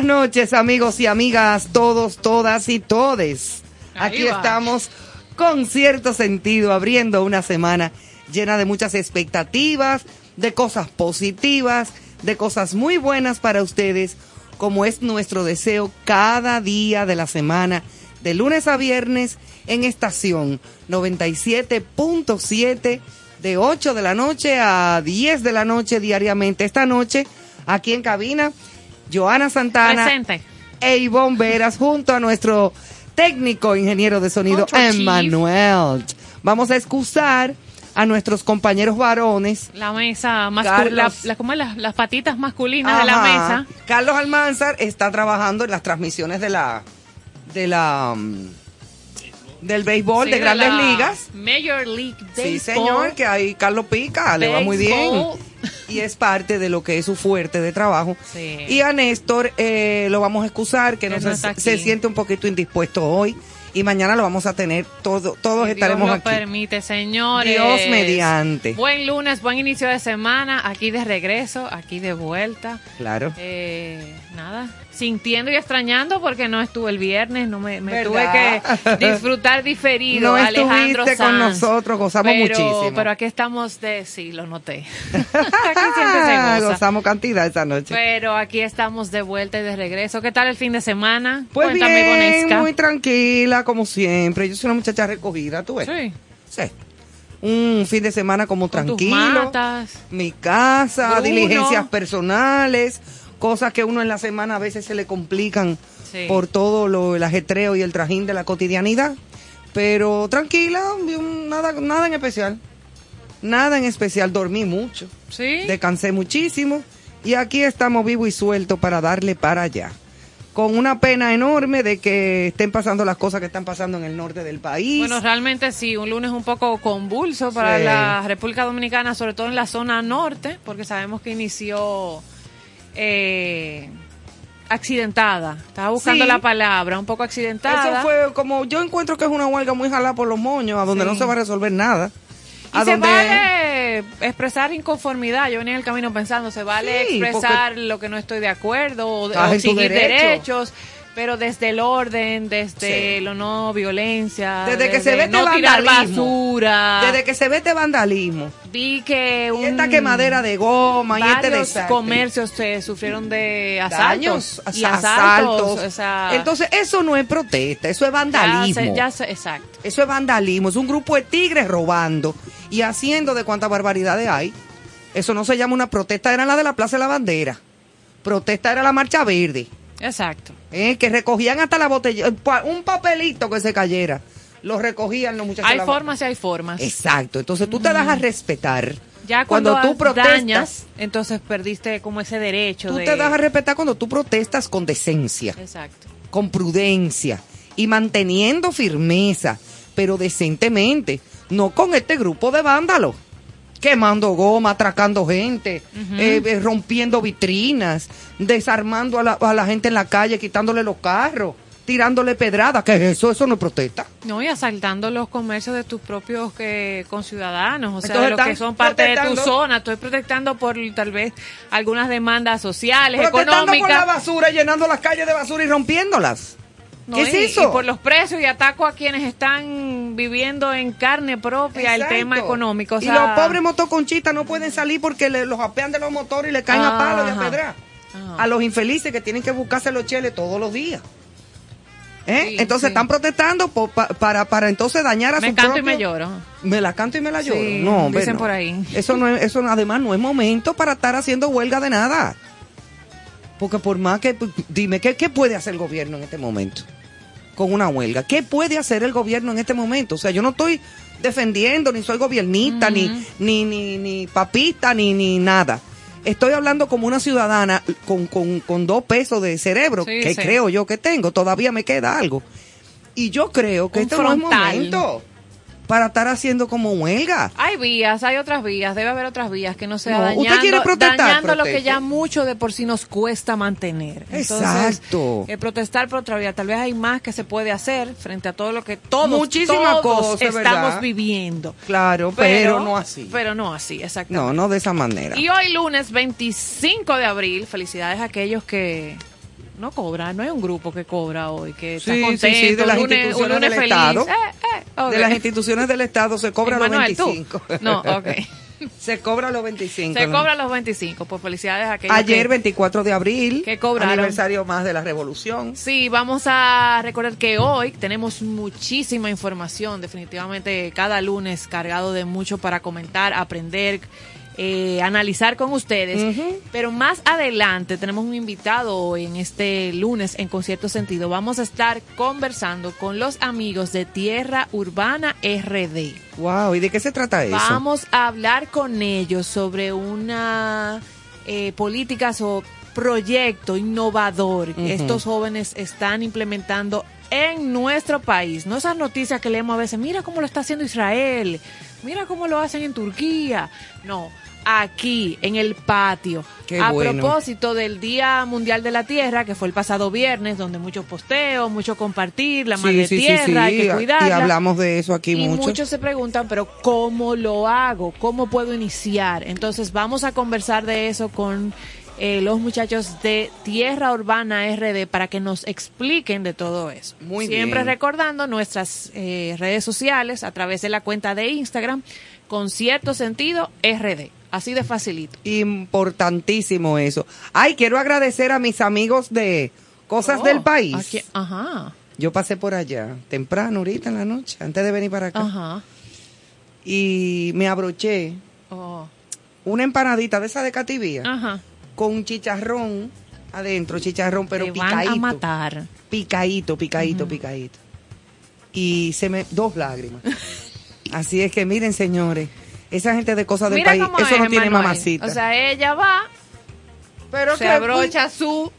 Buenas noches, amigos y amigas, todos, todas y todes. Ahí Aquí va. estamos con cierto sentido, abriendo una semana llena de muchas expectativas, de cosas positivas, de cosas muy buenas para ustedes, como es nuestro deseo cada día de la semana, de lunes a viernes, en estación 97.7, de 8 de la noche a 10 de la noche diariamente. Esta noche, aquí en cabina, Joana Santana Presente. e Ivonne Veras junto a nuestro técnico ingeniero de sonido. Emmanuel. Vamos a excusar a nuestros compañeros varones. La mesa masculina. Las, las patitas masculinas de la mesa. Carlos Almanzar está trabajando en las transmisiones de la de la mm, del béisbol Sí, de Grandes Ligas. Major League Baseball. Sí, señor, que ahí Carlos Pica, le va muy bien. Y es parte de lo que es su fuerte de trabajo. Sí. Y a Néstor eh, lo vamos a excusar, que no, se, siente un poquito indispuesto hoy. Y mañana lo vamos a tener, todo, todos estaremos Dios lo aquí. permite, señores. Dios mediante. Buen lunes, buen inicio de semana. Aquí de regreso, aquí de vuelta. Claro. Eh, nada, sintiendo y extrañando porque no estuve el viernes, no me, me tuve que disfrutar diferido. No Alejandro estuviste con Sanz. nosotros, gozamos pero, muchísimo. Pero aquí estamos de, sí, lo noté. aquí siempre se goza. Gozamos cantidad esta noche. Pero aquí estamos de vuelta y de regreso. ¿Qué tal el fin de semana? Pues Cuéntame, bien, Bonesca. muy tranquila, como siempre. Yo soy una muchacha recogida, tú ves. Sí, Sí. Un fin de semana como con tus tranquilo. matas. Mi casa, Bruno. diligencias personales, cosas que uno en la semana a veces se le complican Sí. por todo lo, el ajetreo y el trajín de la cotidianidad. Pero tranquila, nada, nada en especial. Nada en especial, dormí mucho, Sí. descansé muchísimo y aquí estamos vivo y suelto para darle para allá. Con una pena enorme de que estén pasando las cosas que están pasando en el norte del país. Bueno, realmente sí, un lunes un poco convulso para Sí. la República Dominicana, sobre todo en la zona norte, porque sabemos que inició eh, accidentada. Estaba buscando Sí. la palabra, un poco accidentada. Eso fue como, yo encuentro que es una huelga muy jalada por los moños, a donde Sí. no se va a resolver nada. Y A se donde vale expresar inconformidad. Yo venía en el camino pensando, se vale Sí, expresar lo que no estoy de acuerdo o, o exigir derecho. derechos, pero desde el orden, desde Sí. lo no violencia, Desde que se ve este no tirar vandalismo. basura. desde que se ve este vandalismo, Vi que y un, esta quemadera de goma y este desastre. comercios se sufrieron de daños, asaltos y asaltos. asaltos. o sea, Entonces, eso no es protesta, eso es ya vandalismo. se- ya se- exacto. Eso es vandalismo, es un grupo de tigres robando y haciendo de cuántas barbaridades hay. Eso no se llama una protesta, era la de la Plaza de la Bandera. Protesta era la Marcha Verde, Exacto. ¿eh? que recogían hasta la botella, eh, un papelito que se cayera. Lo recogían los muchachos. Hay la- formas y hay formas. Exacto, entonces tú te das a respetar. Ya cuando, tú protestas, dañas, entonces perdiste como ese derecho tú de... te das a respetar cuando tú protestas con decencia. Exacto. con prudencia y manteniendo firmeza, pero decentemente, no con este grupo de vándalos. Quemando goma, atracando gente, eh, eh, rompiendo vitrinas, desarmando a la, a la gente en la calle, quitándole los carros, tirándole pedradas. ¿Qué es eso? Eso no es protesta. No, y asaltando los comercios de tus propios que, conciudadanos, o sea, Entonces de los que son parte de tu zona. Estoy protestando por tal vez algunas demandas sociales, Protestando por la económicas. basura, llenando las calles de basura y rompiéndolas. No, ¿Qué es y- eso? Y por los precios y ataco a quienes están viviendo en carne propia el tema económico. o y los pobres motoconchistas no pueden salir porque le- los apean de los motores y le caen a palo y a pedra. A los infelices que tienen que buscarse los cheles todos los días. ¿Eh? Sí, entonces sí. están protestando pa- para, para entonces dañar a me su canto y me lloro. Me la canto y me la lloro. Sí, no, hombre, dicen no. por ahí. Eso no es, eso además no es momento para estar haciendo huelga de nada. Porque por más que, dime, ¿qué, qué puede hacer el gobierno en este momento? Con una huelga. ¿Qué puede hacer el gobierno en este momento? O sea, yo no estoy defendiendo, ni soy gobiernista, ni, ni, ni, ni papista, ni, ni nada. Estoy hablando como una ciudadana con, con, con dos pesos de cerebro, Sí, que sí. creo yo que tengo. Todavía me queda algo. Y yo creo que Un este frontal. no es momento para estar haciendo como huelga. Hay vías, hay otras vías, debe haber otras vías que no sea No, ¿usted dañando, quiere protestar? dañando lo que ya mucho de por sí nos cuesta mantener. Entonces, Exacto. eh, protestar por otra vía, tal vez hay más que se puede hacer frente a todo lo que todos, Muchísimas todos cosas, estamos ¿verdad? viviendo. Claro, pero, no así. Pero no así, exactamente. No, no de esa manera. Y hoy lunes 25 de abril, felicidades a aquellos que no cobra, no hay un grupo que cobra hoy, que está Sí, sí, contento, sí, de las un lunes- un instituciones lunes del feliz. Estado. Eh, eh. De las instituciones del Estado se cobra los Manuel, ¿tú? 25. No, ok. se cobra los 25. Se ¿no? cobra los 25, pues felicidades a aquellos Ayer, que- 24 de abril, que cobraron. aniversario más de la revolución. Sí, vamos a recordar que hoy tenemos muchísima información, definitivamente cada lunes cargado de mucho para comentar, aprender, eh, analizar con ustedes. Pero más adelante tenemos un invitado hoy en este lunes en Concierto Sentido. Vamos a estar conversando con los amigos de Tierra Urbana RD. Wow, ¿y de qué se trata eso? Vamos a hablar con ellos sobre una eh, políticas o proyecto innovador que estos jóvenes están implementando en nuestro país. No esas noticias que leemos a veces, mira cómo lo está haciendo Israel, mira cómo lo hacen en Turquía. No, aquí, en el patio. Qué a bueno. propósito del Día Mundial de la Tierra, que fue el pasado viernes, donde mucho posteo, mucho compartir, la madre tierra, hay que cuidarla. Y hablamos de eso aquí Y mucho. muchos se preguntan, pero ¿cómo lo hago? ¿Cómo puedo iniciar? Entonces vamos a conversar de eso con eh, los muchachos de Tierra Urbana RD para que nos expliquen de todo eso. Muy Siempre bien. recordando nuestras eh, redes sociales a través de la cuenta de Instagram con cierto sentido RD. Así de facilito. Importantísimo eso. Ay, quiero agradecer a mis amigos de Cosas Oh, del País. aquí- ajá, Yo pasé por allá temprano, ahorita en la noche, antes de venir para acá. ajá. Y me abroché Oh, una empanadita de esa de cativía ajá. Con un chicharrón adentro, chicharrón, pero Te van picadito. a matar. Picadito, picadito, picadito. Y se me. Dos lágrimas. Así es que miren, señores, esa gente de cosas del Mira país, eso es, no tiene mamacita. O sea, ella va, pero se abrocha su,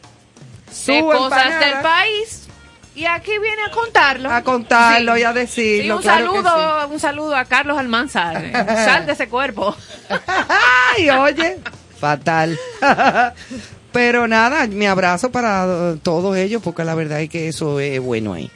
su de cosas del país y aquí viene a contarlo. a contarlo Sí. y a decirlo. Sí, un claro saludo, un saludo a Carlos Almanzar. Sal de ese cuerpo. Ay, oye, fatal. Pero nada, mi abrazo para eh, todos ellos, porque la verdad es que eso es bueno ahí.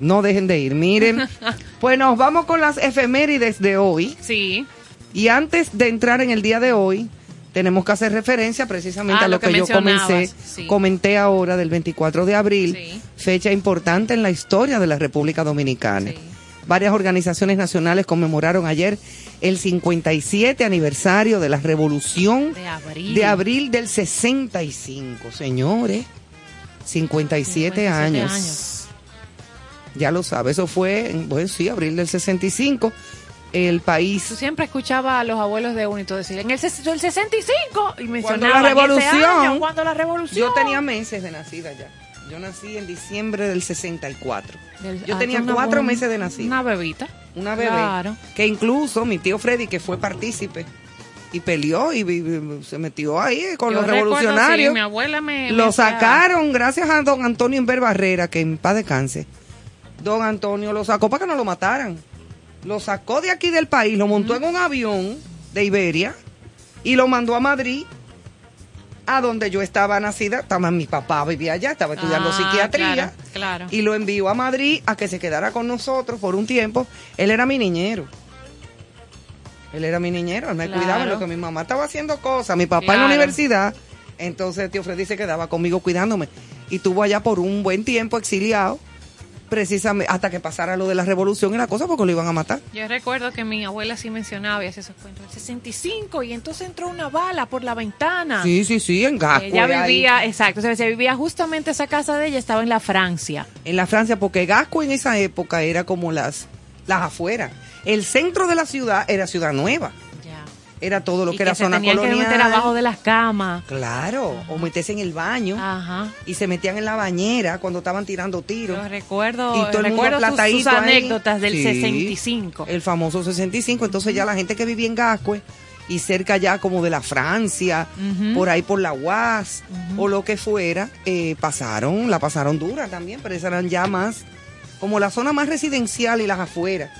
No dejen de ir. Miren, pues nos vamos con las efemérides de hoy. Sí. Y antes de entrar en el día de hoy, tenemos que hacer referencia precisamente Ah, a lo, lo que, que yo comencé, sí. comenté ahora del 24 de abril, Sí. fecha importante en la historia de la República Dominicana. Sí. Varias organizaciones nacionales conmemoraron ayer el 57 aniversario de la Revolución De abril. de abril del 65, señores. 57, 57 años. años. Ya lo sabe, eso fue, en- pues sí, abril del 65. El país Tú siempre escuchabas a los abuelos de Unito decir, en el, el 65, y Cuando mencionaban la ese revolución, año, cuando la revolución. Yo tenía meses de nacida ya. Yo nací en diciembre del 64. Del- yo ah, tenía cuatro buena- meses de nacida. Una bebita. Una bebé. Claro. Que incluso mi tío Freddy, que fue partícipe y peleó y, y- se metió ahí con Yo los revolucionarios. sí, mi abuela me... Lo sacaron gracias a don Antonio Inver Barrera, que en paz descanse. Don Antonio lo sacó para que no lo mataran. Lo sacó de aquí del país, lo montó en un avión de Iberia y lo mandó a Madrid, a donde yo estaba nacida. Estaba, mi papá vivía allá, estaba estudiando Ah, psiquiatría. claro, claro. Y lo envió a Madrid a que se quedara con nosotros por un tiempo. Él era mi niñero. Él era mi niñero, él me Claro. cuidaba en lo que mi mamá estaba haciendo cosas, mi papá en la universidad. Entonces tío Freddy se quedaba conmigo cuidándome. Y estuvo allá por un buen tiempo exiliado, precisamente hasta que pasara lo de la revolución y la cosa, porque lo iban a matar. Yo recuerdo que mi abuela sí mencionaba y hacía esos cuentos. El 65 y entonces entró una bala por la ventana. Sí, sí, sí, en Gasco. Ella ahí. vivía, exacto, o sea, se vivía justamente esa casa de ella, estaba en la Francia. en la Francia, porque Gasco en esa época era como las, las afueras. El centro de la ciudad era Ciudad Nueva. Era todo lo Y que era se zona tenían colonial. que meter abajo de las camas. Claro, o meterse en el baño Ajá. y se metían en la bañera cuando estaban tirando tiros. Yo recuerdo, Y todo el mundo sus- anécdotas del Sí, 65. El famoso 65. Entonces ya la gente que vivía en Gascue y cerca ya como de la Francia, por ahí por la UAS o lo que fuera, eh, pasaron, la pasaron dura también, pero esas eran ya más como la zona más residencial y las afueras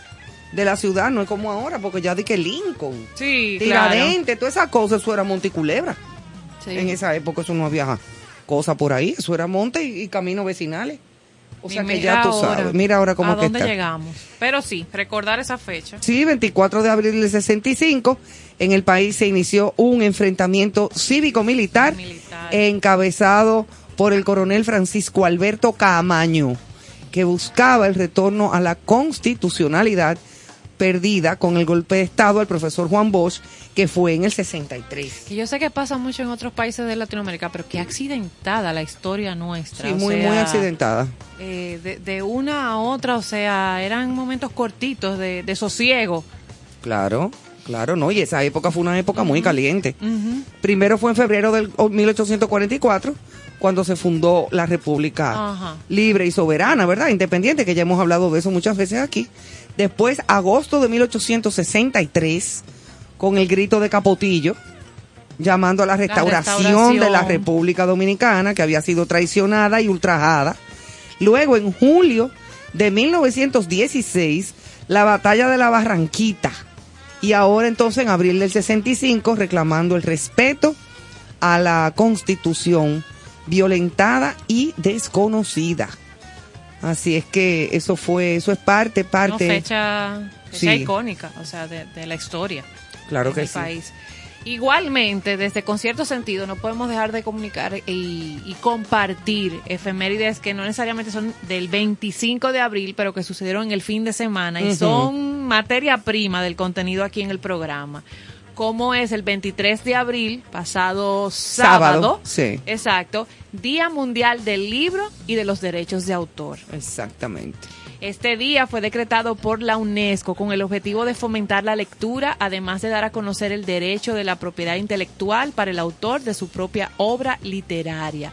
de la ciudad, no es como ahora, porque ya di que Lincoln, Sí, claro. Tiradentes, todas esas cosas, eso era Monticulebra. Sí. En esa época eso no había cosa por ahí, eso era monte y, y caminos vecinales. O Y sea que mira ya tú ahora, sabes, mira ahora cómo ¿A que dónde está. llegamos? Pero sí, recordar esa fecha. Sí, 24 de abril del 65, en el país se inició un enfrentamiento cívico-militar Militar. encabezado por el coronel Francisco Alberto Camaño, que buscaba el retorno a la constitucionalidad perdida con el golpe de Estado al profesor Juan Bosch, que fue en el 63. Que yo sé que pasa mucho en otros países de Latinoamérica, pero qué accidentada la historia nuestra. Sí, o muy, sea, muy accidentada. eh, de, de una a otra, o sea, eran momentos cortitos de, de sosiego. Claro, claro, no, y esa época fue una época muy caliente. Primero fue en febrero del 1844, cuando se fundó la República libre y soberana, ¿verdad? Independiente, que ya hemos hablado de eso muchas veces aquí. Después, agosto de 1863, con el grito de Capotillo, llamando a la restauración, restauración. de la República Dominicana, que había sido traicionada y ultrajada. Luego, en julio de 1916, la batalla de la Barranquita. Y ahora entonces en abril del 65, reclamando el respeto a la constitución violentada y desconocida. Así es que eso fue, eso es parte, Una parte. fecha, fecha Sí. icónica, o sea, de, de la historia. Claro de que sí. país. Igualmente, desde con cierto sentido, no podemos dejar de comunicar y, y compartir efemérides que no necesariamente son del 25 de abril, pero que sucedieron en el fin de semana y son materia prima del contenido aquí en el programa. Como es el 23 de abril, pasado sábado, Sábado, sí. exacto, Día Mundial del Libro y de los Derechos de Autor. Exactamente. Este día fue decretado por la UNESCO con el objetivo de fomentar la lectura, además de dar a conocer el derecho de la propiedad intelectual para el autor de su propia obra literaria.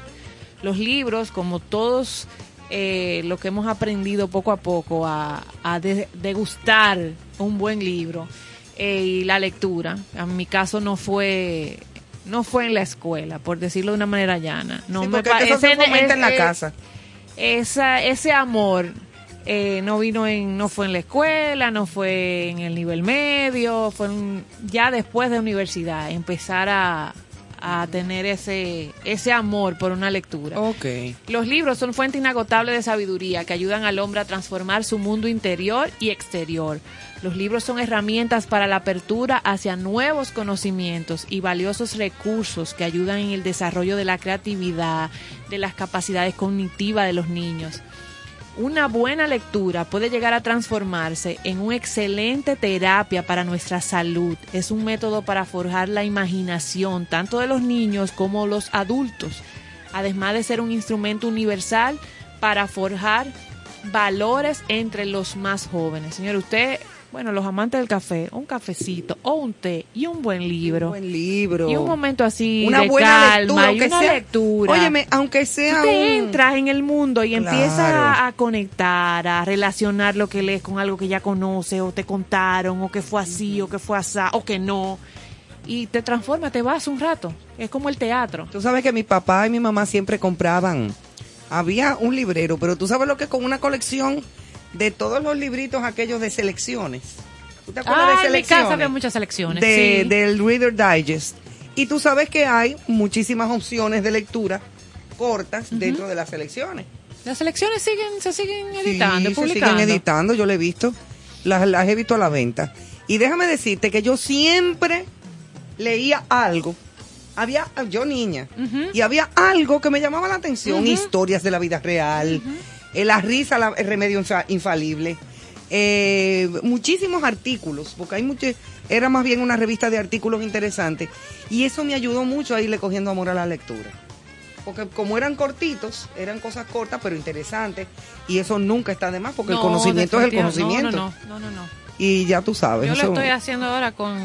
Los libros, como todos eh, lo que hemos aprendido poco a poco a, a de- degustar un buen libro eh, y la lectura, en mi caso no fue no fue en la escuela, por decirlo de una manera llana. No Sí, me porque eso se parece fomenta en la casa. esa, ese amor eh, no vino en, no fue en la escuela, no fue en el nivel medio, fue en- ya después de universidad, empezar a, a tener ese, ese amor por una lectura. Los libros son fuente inagotable de sabiduría que ayudan al hombre a transformar su mundo interior y exterior. Los libros son herramientas para la apertura hacia nuevos conocimientos y valiosos recursos que ayudan en el desarrollo de la creatividad, de las capacidades cognitivas de los niños. Una buena lectura puede llegar a transformarse en una excelente terapia para nuestra salud. Es un método para forjar la imaginación tanto de los niños como los adultos, además de ser un instrumento universal para forjar valores entre los más jóvenes. Señor, usted, bueno, los amantes del café, un cafecito o un té y un buen libro. Un buen libro. Y un momento así Una de buena calma lectura, y aunque una sea- lectura. Óyeme, aunque Tú sea te un- entras en el mundo y Claro. empiezas a, a conectar, a relacionar lo que lees con algo que ya conoces o te contaron o que fue así o que fue así o que no. Y te transforma, te vas un rato. Es como el teatro. Tú sabes que mi papá y mi mamá siempre compraban. Había un librero, pero tú sabes lo que con una colección de todos los libritos aquellos de selecciones. ¿Tú te acuerdas Ah, de en mi selecciones? casa había muchas selecciones. De- sí. Del Reader Digest. Y tú sabes que hay muchísimas opciones de lectura cortas dentro de las selecciones. Las selecciones siguen, se siguen editando, Sí, se publicando. siguen editando, yo lo he visto. Las, las he visto a la venta. Y déjame decirte que yo siempre leía algo. Había, yo niña, y había algo que me llamaba la atención. Historias de la vida real, eh, la risa, la- el remedio infa- infalible. eh, muchísimos artículos, porque hay mucho, era más bien una revista de artículos interesantes. Y eso me ayudó mucho a irle cogiendo amor a la lectura. Porque como eran cortitos, eran cosas cortas pero interesantes. Y eso nunca está de más, porque el No, conocimiento es el conocimiento. No, no, no, no, no. Y ya tú sabes. Yo lo eso- estoy haciendo ahora con,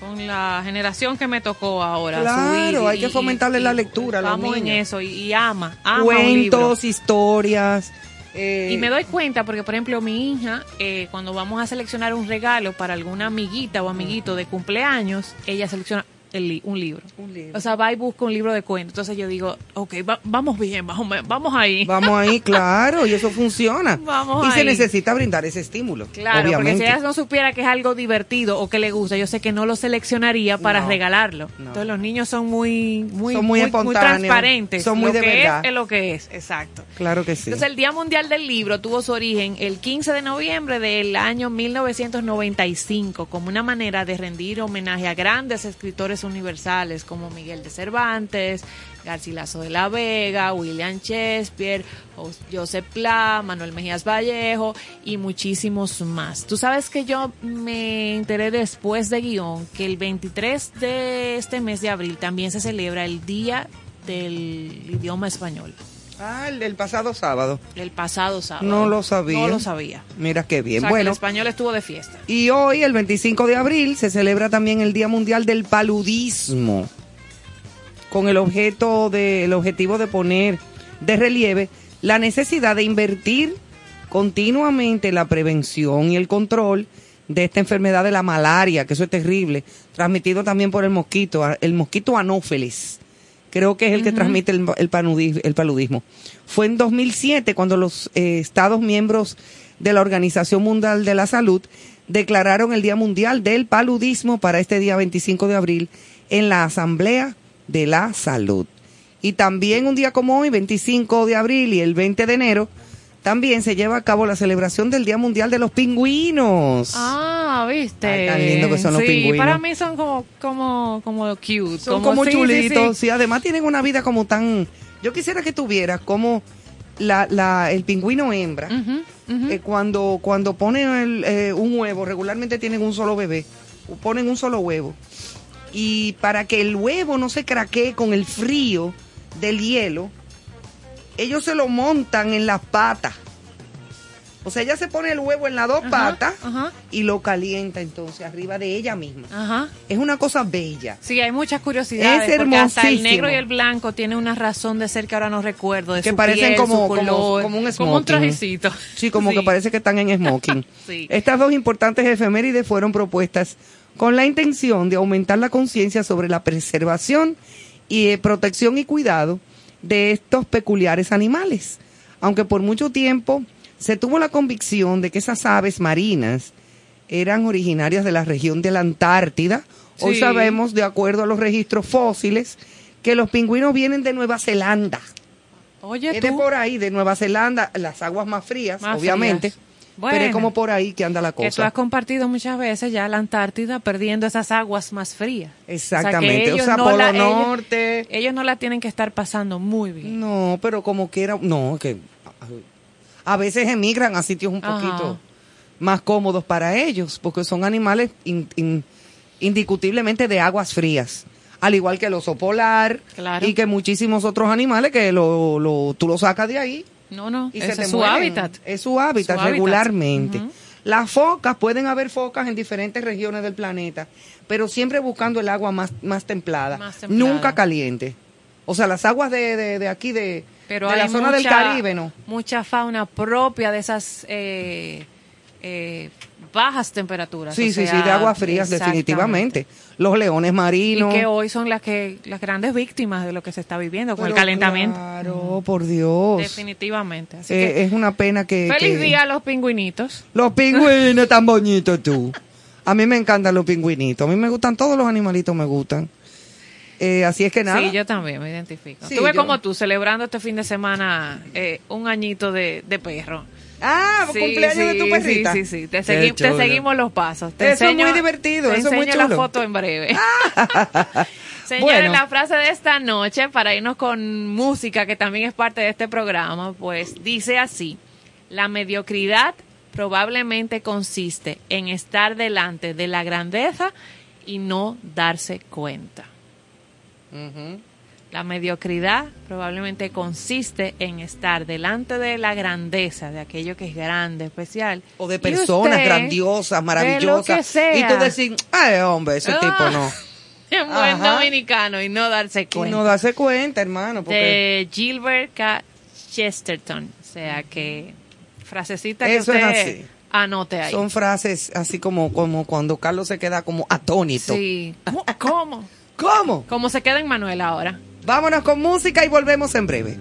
con la generación que me tocó ahora. Claro, subir hay que fomentarle la lectura Vamos en eso y, y ama, ama un libro. Cuentos, historias. Eh, Y me doy cuenta porque, por ejemplo, mi hija, eh, cuando vamos a seleccionar un regalo para alguna amiguita o amiguito de cumpleaños, ella selecciona el li- un libro. Un libro. O sea, va y busca un libro de cuentos. Entonces yo digo, ok, va- vamos bien, vamos, vamos ahí. Vamos ahí, claro, y eso funciona. Vamos y se necesita brindar ese estímulo. Claro, porque obviamente. si ella no supiera que es algo divertido o que le gusta, yo sé que no lo seleccionaría para No, regalarlo. no. Entonces los niños son muy, muy, Son muy transparentes. son muy lo de que verdad. Es, es lo que es, exacto. Claro que sí. Entonces el Día Mundial del Libro tuvo su origen el 15 de noviembre del año 1995 como una manera de rendir homenaje a grandes escritores universales como Miguel de Cervantes, Garcilaso de la Vega, William Shakespeare, Jos- Joseph Pla, Manuel Mejías Vallejo y muchísimos más. Tú sabes que yo me enteré después de guion que el 23 de este mes de abril también se celebra el Día del Idioma Español, Ah, el del pasado sábado. el pasado sábado. No lo sabía. No lo sabía. Mira qué O bien. que el bueno, español estuvo de fiesta. y hoy, el 25 de abril, se celebra también el Día Mundial del Paludismo, con el objeto de, el objetivo de poner de relieve la necesidad de invertir continuamente en la prevención y el control de esta enfermedad de la malaria, que eso es terrible, transmitido también por el mosquito, el mosquito anófeles. Creo que es el que transmite el, el paludismo. Fue en 2007 cuando los eh, Estados miembros de la Organización Mundial de la Salud declararon el Día Mundial del Paludismo para este día 25 de abril en la Asamblea de la Salud. Y también un día como hoy, 25 de abril y el 20 de enero, también se lleva a cabo la celebración del Día Mundial de los Pingüinos. Ah, viste. Ay, tan lindo que son los sí, pingüinos. para mí son como, como, como cute. Son como, sí, chulitos, sí. además tienen una vida como tan... Yo quisiera que tuvieras como la, la, el pingüino hembra, eh, cuando, cuando ponen el, eh, un huevo, regularmente tienen un solo bebé, o ponen un solo huevo. Y para que el huevo no se craquee con el frío del hielo, ellos se lo montan en las patas. O sea, ella se pone el huevo en las dos Ajá, patas Ajá, y lo calienta entonces arriba de ella misma. ajá. Es una cosa bella. Sí, hay muchas curiosidades. Es porque hasta el hermosísimo. negro y el blanco tiene una razón de ser que ahora no recuerdo. De Que su parecen piel, como- su color, como un Como un smoking. trajecito. Sí, como que parece que están en smoking. Sí. Estas dos importantes efemérides fueron propuestas con la intención de aumentar la conciencia sobre la preservación y eh, protección y cuidado de estos peculiares animales. Aunque por mucho tiempo se tuvo la convicción de que esas aves marinas eran originarias de la región de la Antártida, hoy sabemos, de acuerdo a los registros fósiles, que los pingüinos vienen de Nueva Zelanda. Oye, Es de por ahí, de Nueva Zelanda, las aguas más frías, Más obviamente. frías. Pero es como por ahí que anda la que tú cosa. has compartido muchas veces ya la Antártida perdiendo esas aguas más frías. Exactamente. O sea, no Polo la- ellos- Norte. Ellos no la tienen que estar pasando muy bien. No, pero como quiera, no, que a veces emigran a sitios un Ajá. poquito más cómodos para ellos, porque son animales in- in- indiscutiblemente de aguas frías. Al igual que el oso polar Claro. y que muchísimos otros animales que lo, lo, tú lo sacas de ahí No, no, y ese se te es su mueren. hábitat. Es su hábitat Su hábitat. regularmente. Las focas, pueden haber focas en diferentes regiones del planeta, pero siempre buscando el agua más, más, templada, Más templada. nunca caliente. O sea, las aguas de, de, de aquí, de, Pero de la zona del Caribe, ¿no? Mucha fauna propia de esas eh, eh, bajas temperaturas. Sí, o sí, sí, de aguas frías, definitivamente. Los leones Y marinos. que hoy son las que las grandes víctimas de lo que se está viviendo con el calentamiento. Claro, por Dios. Definitivamente. Así Eh, que es una pena que... feliz que- día a los pingüinitos. Los pingüinos tan bonitos tú. A mí me encantan los pingüinitos. A mí me gustan todos los animalitos, me gustan. Eh, así es que nada. Sí, yo también me identifico. Sí, Estuve yo- como tú, celebrando este fin de semana eh, un añito de, de perro. Ah, Sí, cumpleaños de tu perrita. Sí, sí, sí. Te, Qué segui- te chulo. seguimos los pasos. Te Eso es enseño- muy divertido, Te eso es muy enseño la chulo. foto en breve. Señores, Bueno. la frase de esta noche, para irnos con música, que también es parte de este programa, pues dice así, la mediocridad probablemente consiste en estar delante de la grandeza y no darse cuenta. Ujú. La mediocridad probablemente consiste en estar delante de la grandeza, de aquello que es grande, especial. O de Y personas usted, grandiosas, maravillosas. Y tú decís, ay, hombre, ese Ah, tipo no. En buen Ajá. dominicano y no darse Y cuenta. no darse cuenta, hermano. Porque de Gilbert K. Chesterton. O sea que frasecita que Eso es usted así. anote ahí. son frases así como, como cuando Carlos se queda como atónito. Sí. ¿Cómo? ¿Cómo? ¿Cómo? Como se queda en Manuel ahora. Vámonos con música y volvemos en breve.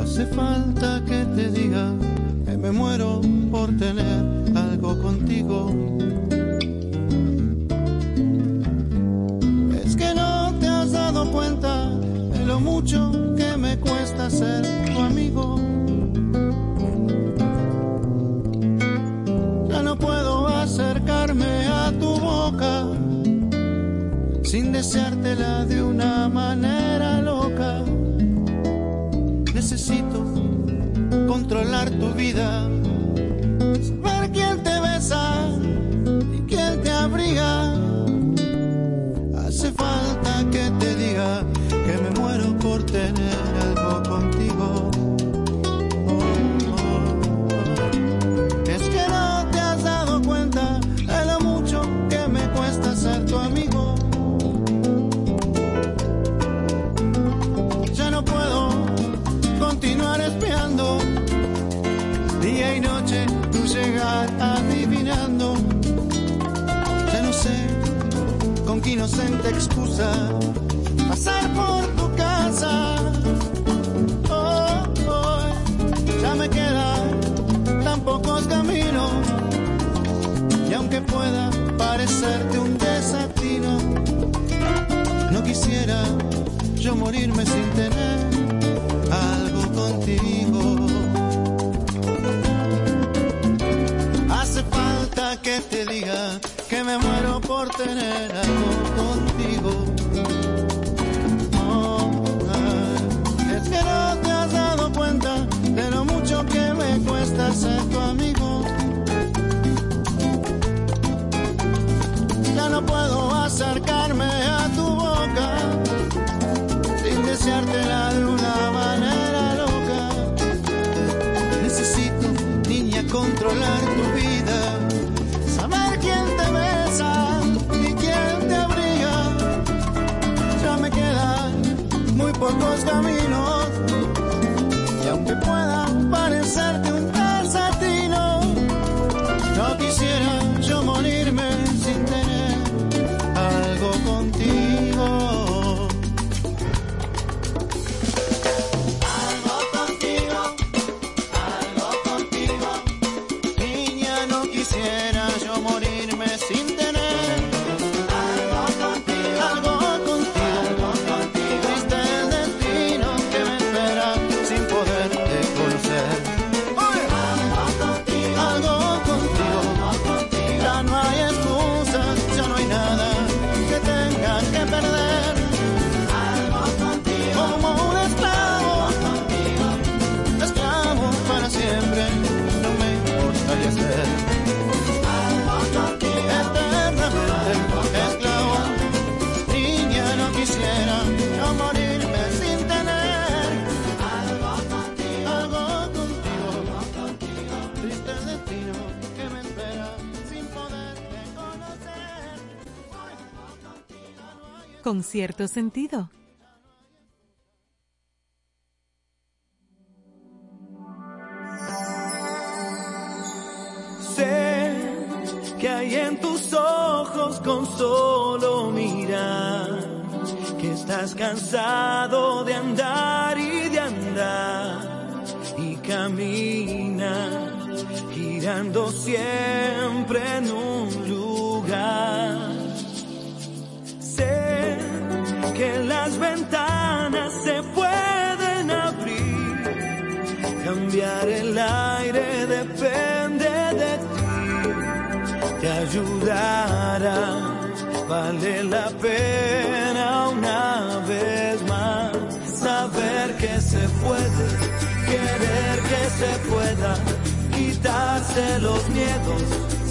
Hace falta que te diga que me muero por tener algo contigo. Es que no te has dado cuenta de lo mucho que me cuesta ser tu amigo. a tu boca sin deseártela de una manera loca. Necesito controlar tu vida, saber quién te besa y quién te abriga. Hace falta que te diga que me muero por tener algo contigo. inocente excusa pasar por tu casa. Oh, oh, ya me quedan tan pocos caminos y aunque pueda parecerte un desatino, no quisiera yo morirme sin tener algo contigo. Hace falta que te diga que me muero por tener algo contigo. con cierto sentido.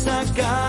sacar.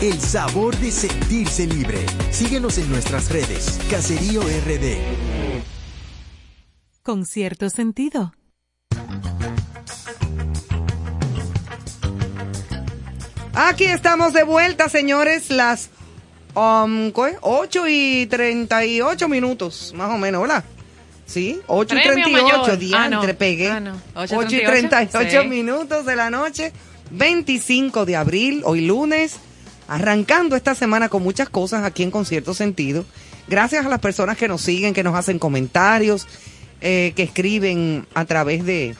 El sabor de sentirse libre. Síguenos en nuestras redes. Caserío RD. Con cierto sentido. Aquí estamos de vuelta, señores, las um, ¿qué? 8 y 38 minutos, más o menos, ¿verdad? Sí, 8 y Premio 38, mayor. diantre, Ah, no. pegué. Ah, no. 8 8 y 38 sí. minutos de la noche, 25 de abril, hoy lunes, arrancando esta semana con muchas cosas aquí en Concierto Sentido. Gracias a las personas que nos siguen, que nos hacen comentarios, eh, que escriben a través de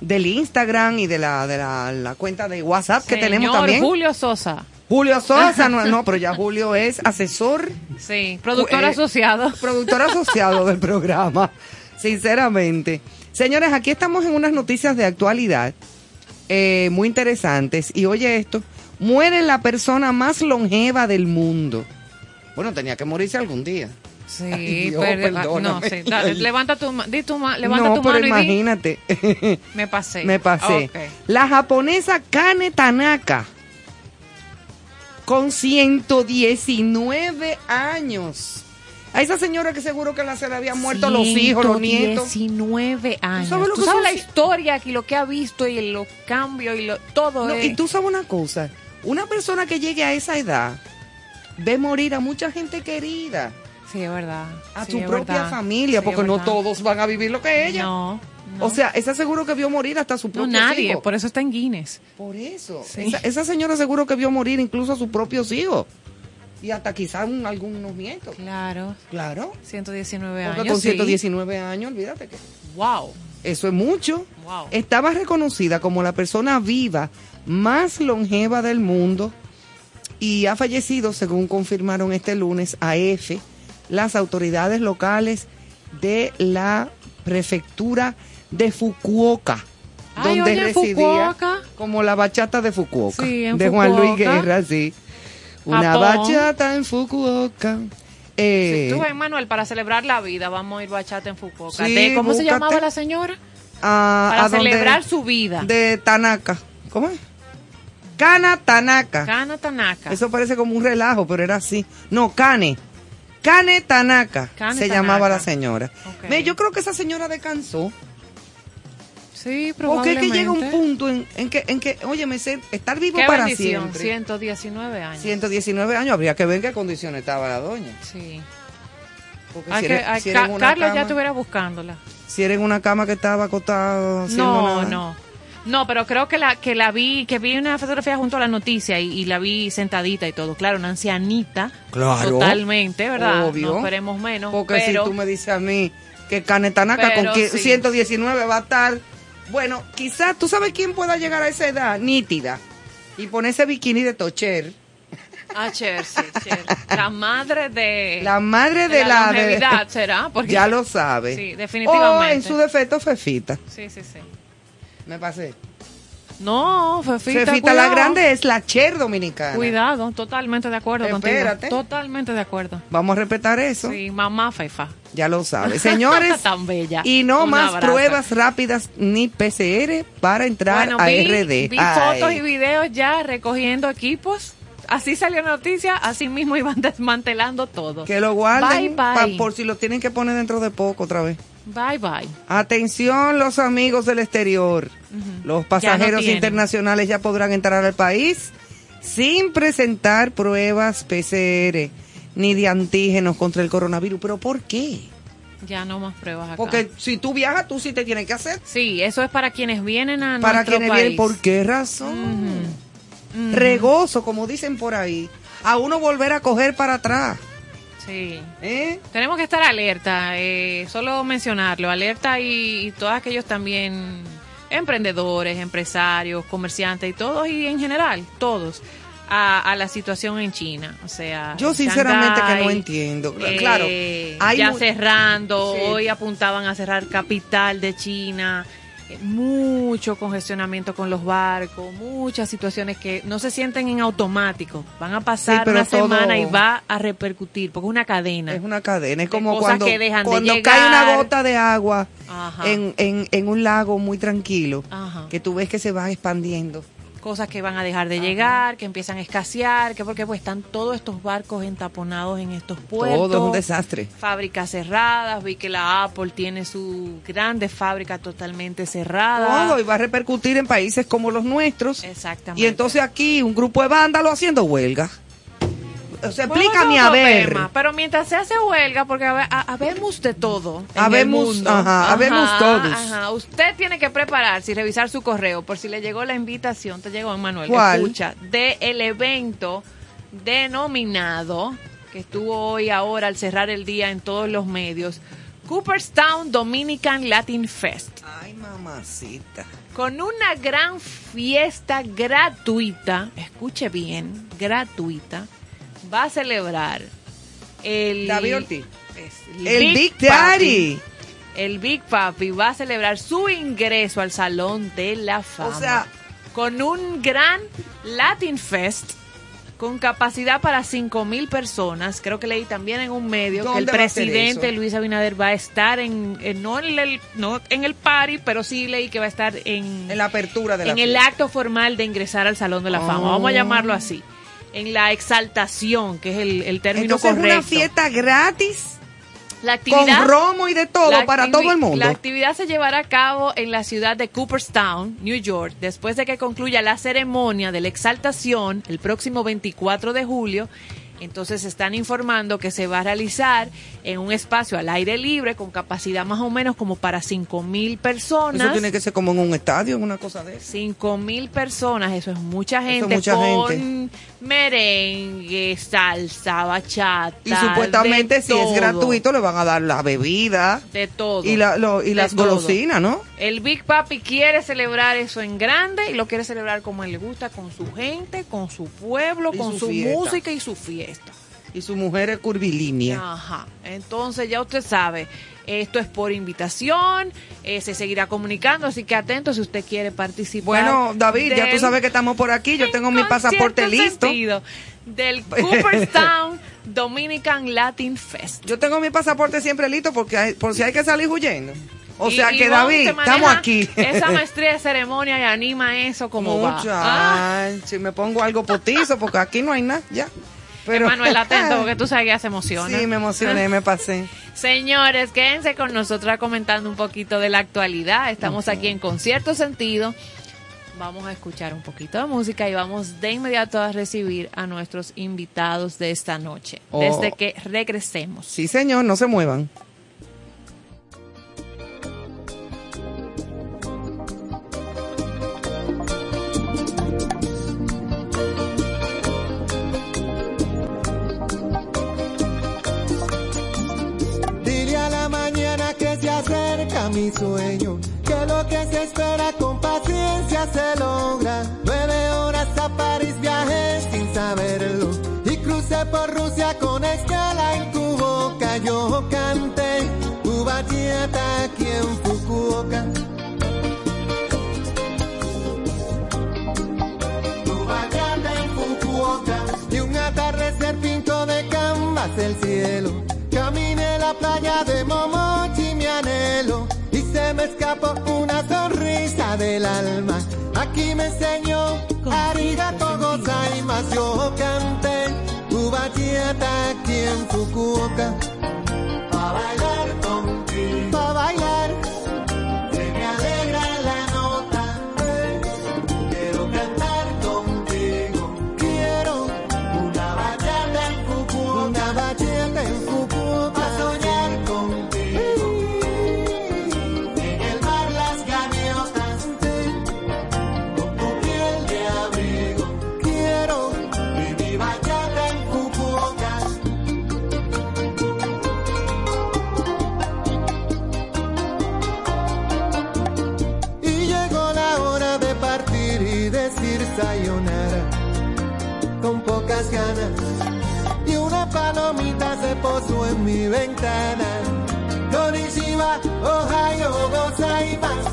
del Instagram y de la, de la, la cuenta de WhatsApp que tenemos también. Julio Sosa. Julio Sosa, no, no, pero ya Julio es asesor, Sí, productor Eh, asociado. productor asociado del programa, sinceramente. Señores, aquí estamos en unas noticias de actualidad eh, muy interesantes. Y oye esto, muere la persona más longeva del mundo. Bueno, tenía que morirse algún día. Sí, Ay, Dios, pero- ah, no, sí, dale, levanta tu, di tu, levanta no, tu pero mano y di, imagínate. me pasé. Me pasé. La japonesa Kane Tanaka, con 119 años. A esa señora que seguro que la se le habían muerto los hijos, los nietos. 19 años. sabes lo Tú que sabes la historia aquí, lo que ha visto y los cambios y lo, todo. No, es- y tú sabes una cosa, una persona que llegue a esa edad ve morir a mucha gente querida, Sí, es verdad. a Sí, propia verdad. familia, Sí, porque no todos van a vivir lo que ella. No, no. O sea, esa seguro que vio morir hasta su no propio nadie, por eso está en Guinness. Por eso. Sí. Esa, esa señora seguro que vio morir incluso a sus propios hijos. Y hasta quizás un- algunos nietos. Claro, Claro. 119 Porque años. con sí. 119 años, olvídate que Wow. eso es mucho. Wow. Estaba reconocida como la persona viva más longeva del mundo y ha fallecido, según confirmaron este lunes a F, las autoridades locales de la prefectura de Fukuoka, Ay, donde oye, residía Fukuoka. como la bachata de Fukuoka, Sí, de Juan Luis. Guerra, sí. Una Japón. bachata en Fukuoka. Eh, Si tú ves, Manuel, para celebrar la vida, vamos a ir bachata en Fukuoka. Sí, De- ¿Cómo se llamaba la señora? a- Para donde- celebrar su vida. de Tanaka. ¿Cómo es? Kana Tanaka. Kana Tanaka. Eso parece como un relajo, pero era así. No, Kane. Kane Tanaka Kane se Tanaka. llamaba la señora. Ok. Ve, yo creo que esa señora descansó. Sí, Porque es que probablemente. llega un punto en, en que, en que, oye, me sé, estar vivo Qué para bendición, siempre. 119 años. 119 años, habría que ver en qué condiciones estaba la doña. Sí. Porque Hay si que, era, hay- si Ca- Carlos ya cama- estuviera buscándola. si era en una cama que estaba acostada No, no. No, pero creo que la que la vi, que vi una fotografía junto a la noticia y, y la vi sentadita y todo. Claro, una ancianita. Claro. Totalmente, ¿verdad? Obvio. No esperemos menos. Porque pero, si tú me dices a mí que Canetanaka con sí. 119 va a estar, bueno, quizás tú sabes quién pueda llegar a esa edad nítida y ponerse bikini de tocher. Ah, Cher, sí, Cher. La madre de... La madre de, de la, de- longevidad, ¿será? Porque- ya lo sabe. Sí, definitivamente. O en su defecto Fefita. Sí, sí, sí. Me pasé. No, Fefita, Fefita la grande es la Cher dominicana. Cuidado, totalmente de acuerdo Espérate. contigo. Totalmente de acuerdo. Vamos a respetar eso. Sí, mamá Fefa. Ya lo sabe. Señores, Tan bella. y no más pruebas rápidas ni PCR para entrar Bueno, a vi, RD. vi Ay. fotos y videos ya recogiendo equipos. Así salió la noticia, así mismo iban desmantelando todo. Que lo guarden Bye, pa- bye. por si lo tienen que poner dentro de poco otra vez. Bye, bye. Atención los amigos del exterior. Los pasajeros internacionales ya podrán entrar al país sin presentar pruebas PCR ni de antígenos contra el coronavirus. ¿Pero por qué? Ya no más pruebas acá. Porque si tú viajas, tú sí te tienes que hacer. Sí, eso es para quienes vienen a Para nuestro quienes país. vienen, ¿por qué razón? Regozo, como dicen por ahí, a uno volver a coger para atrás. Sí. ¿eh? Tenemos que estar alerta, eh, solo mencionarlo, alerta y, y todos aquellos también emprendedores, empresarios, comerciantes y todos y en general, todos, a, a la situación en China. O sea, Yo sinceramente que no entiendo. eh, claro, hay ya cerrando, Sí. hoy apuntaban a cerrar capital de China. Eh, Mucho congestionamiento con los barcos, muchas situaciones que no se sienten en automático. Van a pasar pero una todo- semana y va a repercutir, porque es una cadena. Es una cadena, es como cosas cuando, que dejan de cuando cae una gota de agua en, en, en un lago muy tranquilo, Ajá. que tú ves que se va expandiendo cosas que van a dejar de llegar, que empiezan a escasear, que porque pues están todos estos barcos entaponados en estos puertos. Todo es un desastre. Fábricas cerradas, vi que la Apple tiene su grande fábrica totalmente cerrada. Todo y va a repercutir en países como los nuestros. Exactamente. Y entonces aquí un grupo de vándalos haciendo huelga. O sea, explícame a ver. tema, pero mientras se hace huelga, porque habe- ha- habemos de todo. Habemos- ajá, habemos todos. Ajá. Usted tiene que prepararse y revisar su correo por si le llegó la invitación. Te llegó, Manuel. ¿Cuál? Escucha, de el evento denominado, que estuvo hoy ahora al cerrar el día en todos los medios, Cooperstown Dominican Latin Fest. Ay, mamacita. Con una gran fiesta gratuita, escuche bien, gratuita, va a celebrar el... David Ortiz. El Big Papi. Daddy. El Big Papi va a celebrar su ingreso al Salón de la Fama. sea- con un gran Latin Fest con capacidad para 5 mil personas. Creo que leí también en un medio que el ¿Dónde va a ser presidente? Luis Abinader va a estar en, en- no, en el, no en el party, pero sí leí que va a estar en, En la apertura de la en el acto formal de ingresar al Salón de la Fama. Oh. Vamos a llamarlo así. En la exaltación, que es el, el término Entonces es correcto. una fiesta gratis la con actividad, romo y de todo para todo el mundo. La actividad se llevará a cabo en la ciudad de Cooperstown, New York, después de que concluya la ceremonia de la exaltación el próximo 24 de julio. Entonces están informando que se va a realizar en un espacio al aire libre con capacidad más o menos como para 5 mil personas. Eso tiene que ser como en un estadio, en una cosa de eso. Cinco mil personas, eso es mucha Eso gente es mucha con gente. merengue, salsa, bachata. Y supuestamente si es gratuito le van a dar la bebida De todo. y, la, lo- y las todo. golosinas, ¿no? El Big Papi quiere celebrar eso en grande y lo quiere celebrar como él le gusta, con su gente, con su pueblo, Y con su música y su fiesta. Y su mujer es curvilínea. Ajá. Entonces ya usted sabe, esto es por invitación, eh, se seguirá comunicando, así que atento si usted quiere participar. Bueno, David, ya tú sabes que estamos por aquí. Yo tengo mi pasaporte listo. sentido, del Cooperstown Dominican Latin Fest. Yo tengo mi pasaporte siempre listo porque hay- por si hay que salir huyendo. O Y- sea que David, estamos aquí. Esa maestría de ceremonia y anima eso como va. Mucha. Ah, Ay, si me pongo algo potizo porque aquí no hay nada ya. Pero Manuel, atento, porque tú sabes que ya se emociona. Sí, me emocioné, me pasé. Señores, quédense con nosotros comentando un poquito de la actualidad. Estamos aquí en Concierto Sentido. Vamos a escuchar un poquito de música y vamos de inmediato a recibir a nuestros invitados de esta noche. Oh. Desde que regresemos. Sí, señor, no se muevan. Que se acerca mi sueño, que lo que se espera con paciencia se logra. Nueve horas a París viajé sin saberlo y crucé por Rusia con escala en Cuboca. Yo canté Ubatieta aquí en Fukuoka. En Fukuoka. Y un atardecer pinto de canvas el cielo. Caminé la playa de Momochi, Y se me escapó una sonrisa del alma. Aquí me enseñó Arigato gozaimasu. Yo canté Ubatieta aquí en Fukuoka. Pa' bailar contigo. Pa' bailar. Palomita se posó en mi ventana. Konnichiwa, Ohio, gozaimasu. Pa'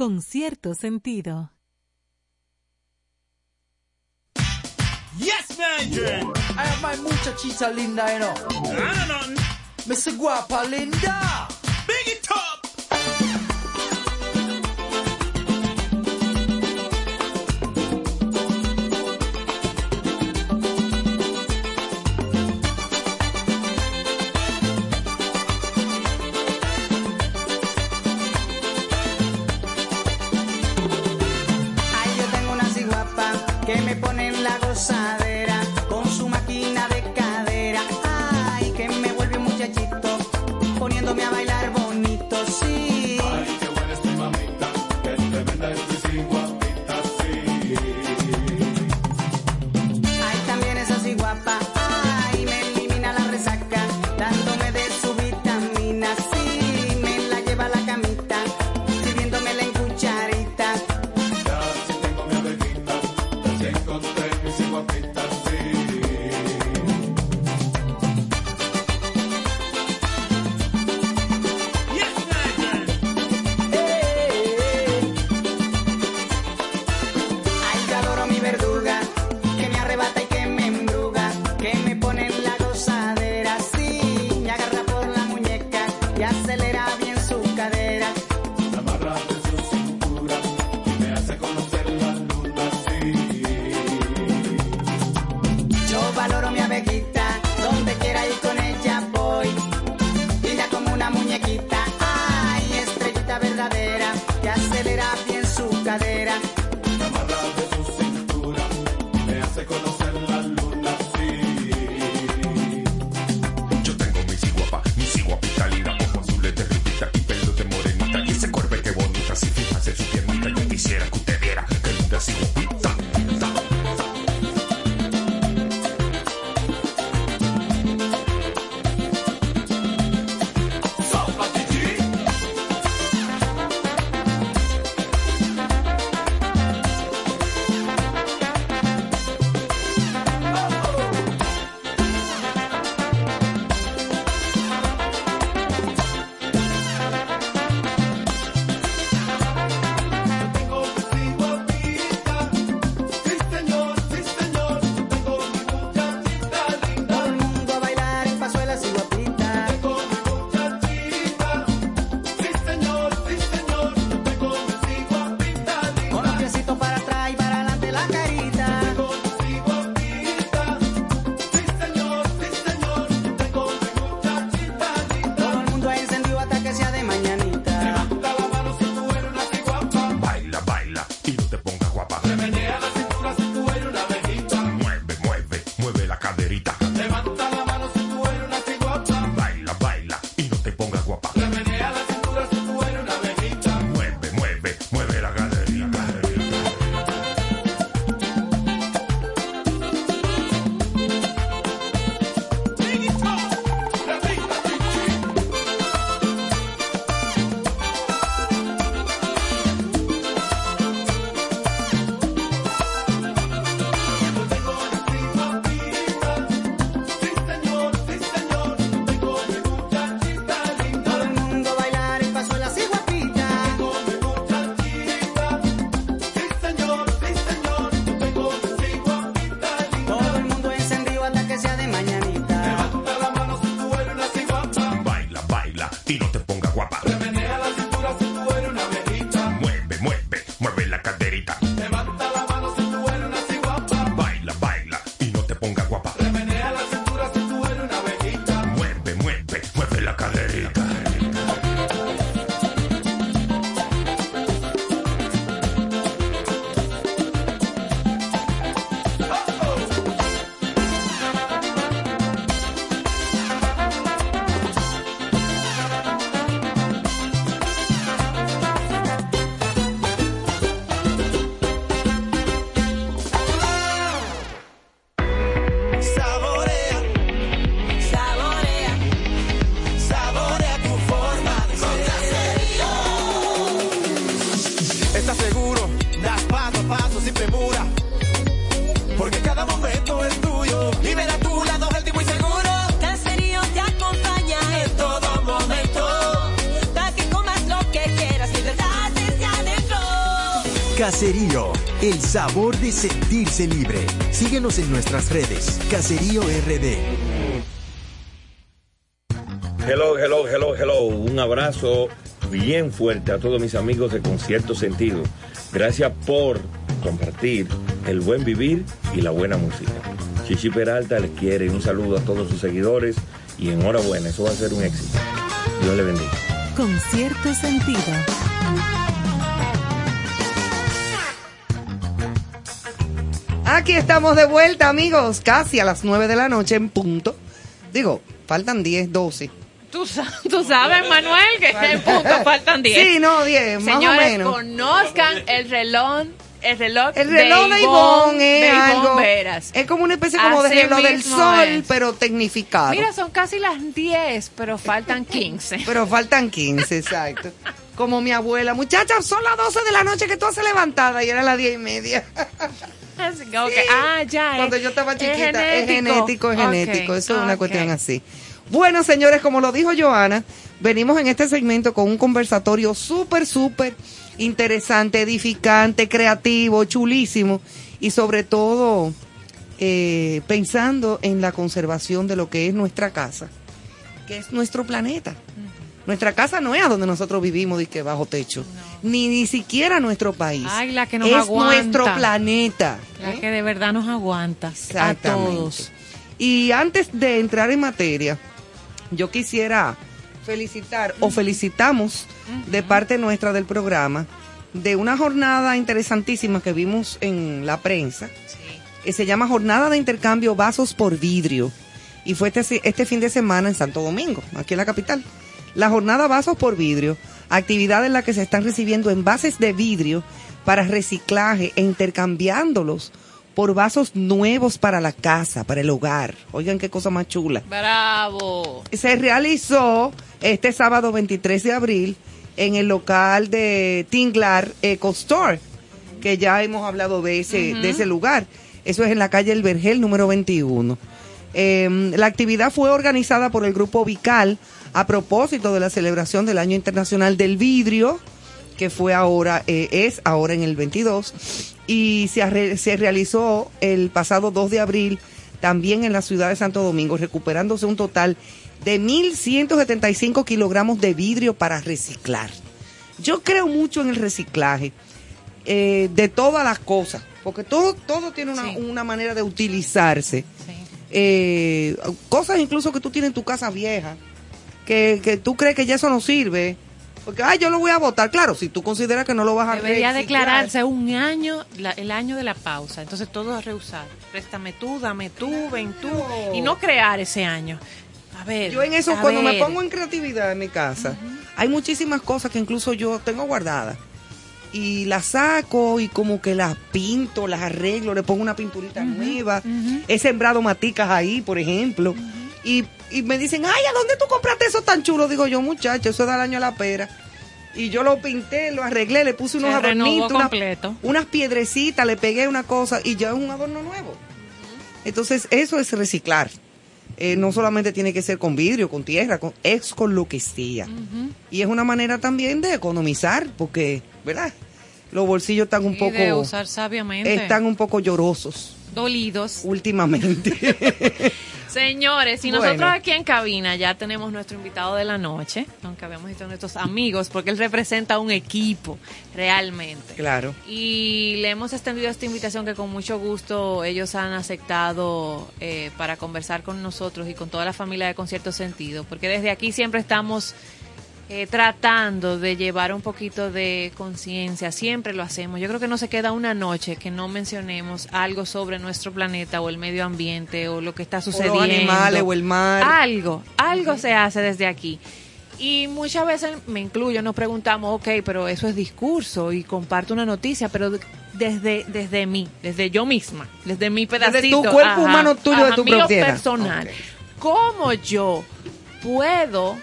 con cierto sentido. Yes, man! Yeah. I have my muchachita linda, you know. I don't know. Guapa Linda. Caserío, el sabor de sentirse libre. Síguenos en nuestras redes. Caserío RD. Hello, hello, hello, hello. Un abrazo bien fuerte a todos mis amigos de Concierto Sentido. Gracias por compartir el buen vivir y la buena música. Chichi Peralta les quiere un saludo a todos sus seguidores y enhorabuena, eso va a ser un éxito. Dios le bendiga. Con cierto sentido. Aquí estamos de vuelta, amigos, casi a las 9 de la noche en punto. Digo, faltan 10, 12. Tú, tú sabes, Manuel, que en punto faltan 10. Sí, no, 10, más o menos. conozcan el reloj, el reloj, El reloj de Ivonne es algo. Veras. Es como una especie como de reloj del sol, es. pero tecnificado. Mira, son casi las 10, pero faltan 15. Pero faltan 15, exacto. Como mi abuela, muchacha, son las 12 de la noche que tú haces levantada y era las 10 y media. Ah, ya. Cuando es- yo estaba es chiquita, es genético, es genético. Eso es una cuestión así. Bueno, señores, como lo dijo Joana, venimos en este segmento con un conversatorio súper, súper interesante, edificante, creativo, chulísimo y sobre todo eh, pensando en la conservación de lo que es nuestra casa, que es nuestro planeta. Nuestra casa no es a donde nosotros vivimos, que bajo techo, ni ni siquiera nuestro país. Ay, la que nos es aguanta. nuestro planeta. La que de verdad nos aguanta. A todos. Y antes de entrar en materia, yo quisiera felicitar o felicitamos de parte nuestra del programa de una jornada interesantísima que vimos en la prensa. que se llama Jornada de Intercambio Vasos por Vidrio. Y fue este, este fin de semana en Santo Domingo, aquí en la capital. La jornada Vasos por Vidrio, actividad en la que se están recibiendo envases de vidrio para reciclaje e intercambiándolos por vasos nuevos para la casa, para el hogar. Oigan qué cosa más chula Bravo. se realizó este sábado 23 de abril en el local de Tinglar Eco Store, que ya hemos hablado de ese, de ese lugar. Eso es en la calle El Vergel, número 21. Eh, la actividad fue organizada por el Grupo Vical a propósito de la celebración del Año Internacional del Vidrio, que fue ahora, eh, es ahora en el 22, y se, arre- se realizó el pasado 2 de abril también en la ciudad de Santo Domingo, recuperándose un total de 1.175 kilogramos de vidrio para reciclar. Yo creo mucho en el reciclaje eh, de todas las cosas, porque todo, todo tiene una, una manera de utilizarse. Eh, cosas incluso que tú tienes en tu casa vieja, que, que tú crees que ya eso no sirve, porque, ay, yo lo voy a votar. Claro, si tú consideras que no lo vas a Debería declararse un año, la- el año de la pausa. Entonces todo a reusar. Préstame tú, dame tú, ven tú. Y no crear ese año. A ver. Yo en eso, cuando me pongo en creatividad en mi casa, hay muchísimas cosas que incluso yo tengo guardadas. Y las saco y como que las pinto, las arreglo, le pongo una pinturita nueva. He sembrado maticas ahí, por ejemplo. y, y me dicen, ay, ¿a dónde tú compraste eso tan chulo? Digo yo, muchacho, eso da el año a la pera. Y yo lo pinté, lo arreglé, le puse unos adornitos, unas piedrecitas, le pegué una cosa y ya es un adorno nuevo. Entonces, eso es reciclar. Eh, no solamente tiene que ser con vidrio, con tierra, con, es con lo que sea. Y es una manera también de economizar, porque, ¿verdad? Los bolsillos están un poco... de usar sabiamente. Están un poco llorosos dolidos. últimamente. Señores, y Bueno. nosotros aquí en cabina ya tenemos nuestro invitado de la noche, aunque habíamos visto nuestros amigos, porque él representa un equipo, realmente. claro. Y le hemos extendido esta invitación que con mucho gusto ellos han aceptado eh, para conversar con nosotros y con toda la familia de Concierto Sentido, porque desde aquí siempre estamos eh, tratando de llevar un poquito de conciencia, siempre lo hacemos. Yo creo que no se queda una noche que no mencionemos algo sobre nuestro planeta o el medio ambiente o lo que está sucediendo. animales o el mar. Algo, algo se hace desde aquí. Y muchas veces, me incluyo, nos preguntamos, ok, pero eso es discurso y comparto una noticia, pero desde, desde mí, desde yo misma, desde mi pedacito. tu cuerpo humano tuyo, de tu propiedad. personal. ¿Cómo yo puedo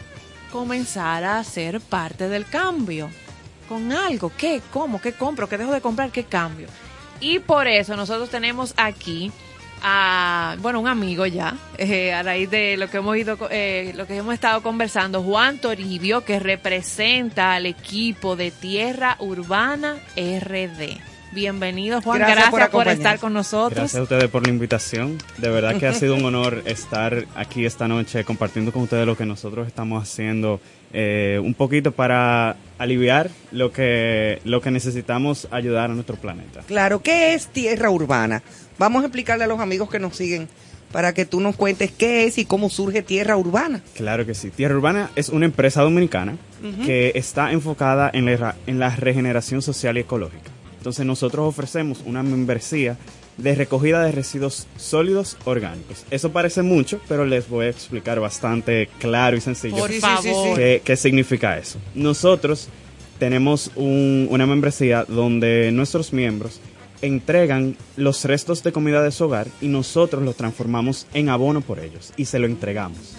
comenzar a ser parte del cambio? Con algo, ¿qué? ¿Cómo? ¿Qué compro? ¿Qué dejo de comprar? ¿Qué cambio? Y por eso nosotros tenemos aquí a, bueno, un amigo ya, eh, a raíz de lo que hemos ido, eh, lo que hemos estado conversando, Juan Toribio, que representa al equipo de Tierra Urbana RD. Bienvenido, Juan. Gracias Gracias, por estar con nosotros. Gracias a ustedes por la invitación. De verdad que ha sido un honor estar aquí esta noche compartiendo con ustedes lo que nosotros estamos haciendo, eh, un poquito para aliviar lo que, lo que necesitamos ayudar a nuestro planeta. Claro, ¿qué es tierra urbana? Vamos a explicarle a los amigos que nos siguen para que tú nos cuentes qué es y cómo surge tierra urbana. Claro que sí. Tierra Urbana es una empresa dominicana que está enfocada en la, en la regeneración social y ecológica. Entonces nosotros ofrecemos una membresía de recogida de residuos sólidos orgánicos. Eso parece mucho, pero les voy a explicar bastante claro y sencillo Por favor. qué, qué significa eso. Nosotros tenemos un- una membresía donde nuestros miembros entregan los restos de comida de su hogar y nosotros los transformamos en abono por ellos y se lo entregamos.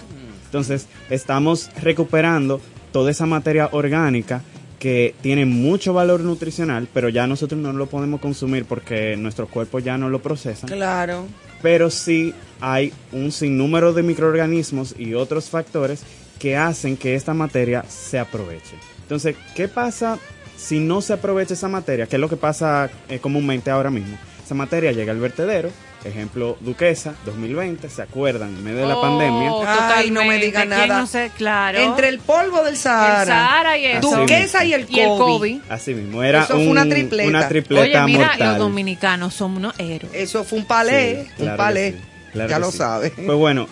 Entonces, estamos recuperando toda esa materia orgánica que tiene mucho valor nutricional, pero ya nosotros no lo podemos consumir porque nuestro cuerpo ya no lo procesa. Claro. Pero sí hay un sinnúmero de microorganismos y otros factores que hacen que esta materia se aproveche. Entonces, ¿qué pasa si no se aprovecha esa materia? ¿Qué es lo que pasa eh, comúnmente ahora mismo? Esa materia llega al vertedero, ejemplo Duquesa, 2020, ¿se acuerdan? En medio de la Oh, pandemia. Ay, no me diga ¿Quién nada. no sé? claro. Entre el polvo del Sahara, El Sahara y eso. Duquesa y el Y el COVID. COVID. Así mismo, era Eso fue un- una tripleta. una tripleta Oye, mira, mortal. los dominicanos somos unos héroes. Eso fue un palé, Sí, un palé. que sí, claro ya lo sí. sabes. Pues bueno,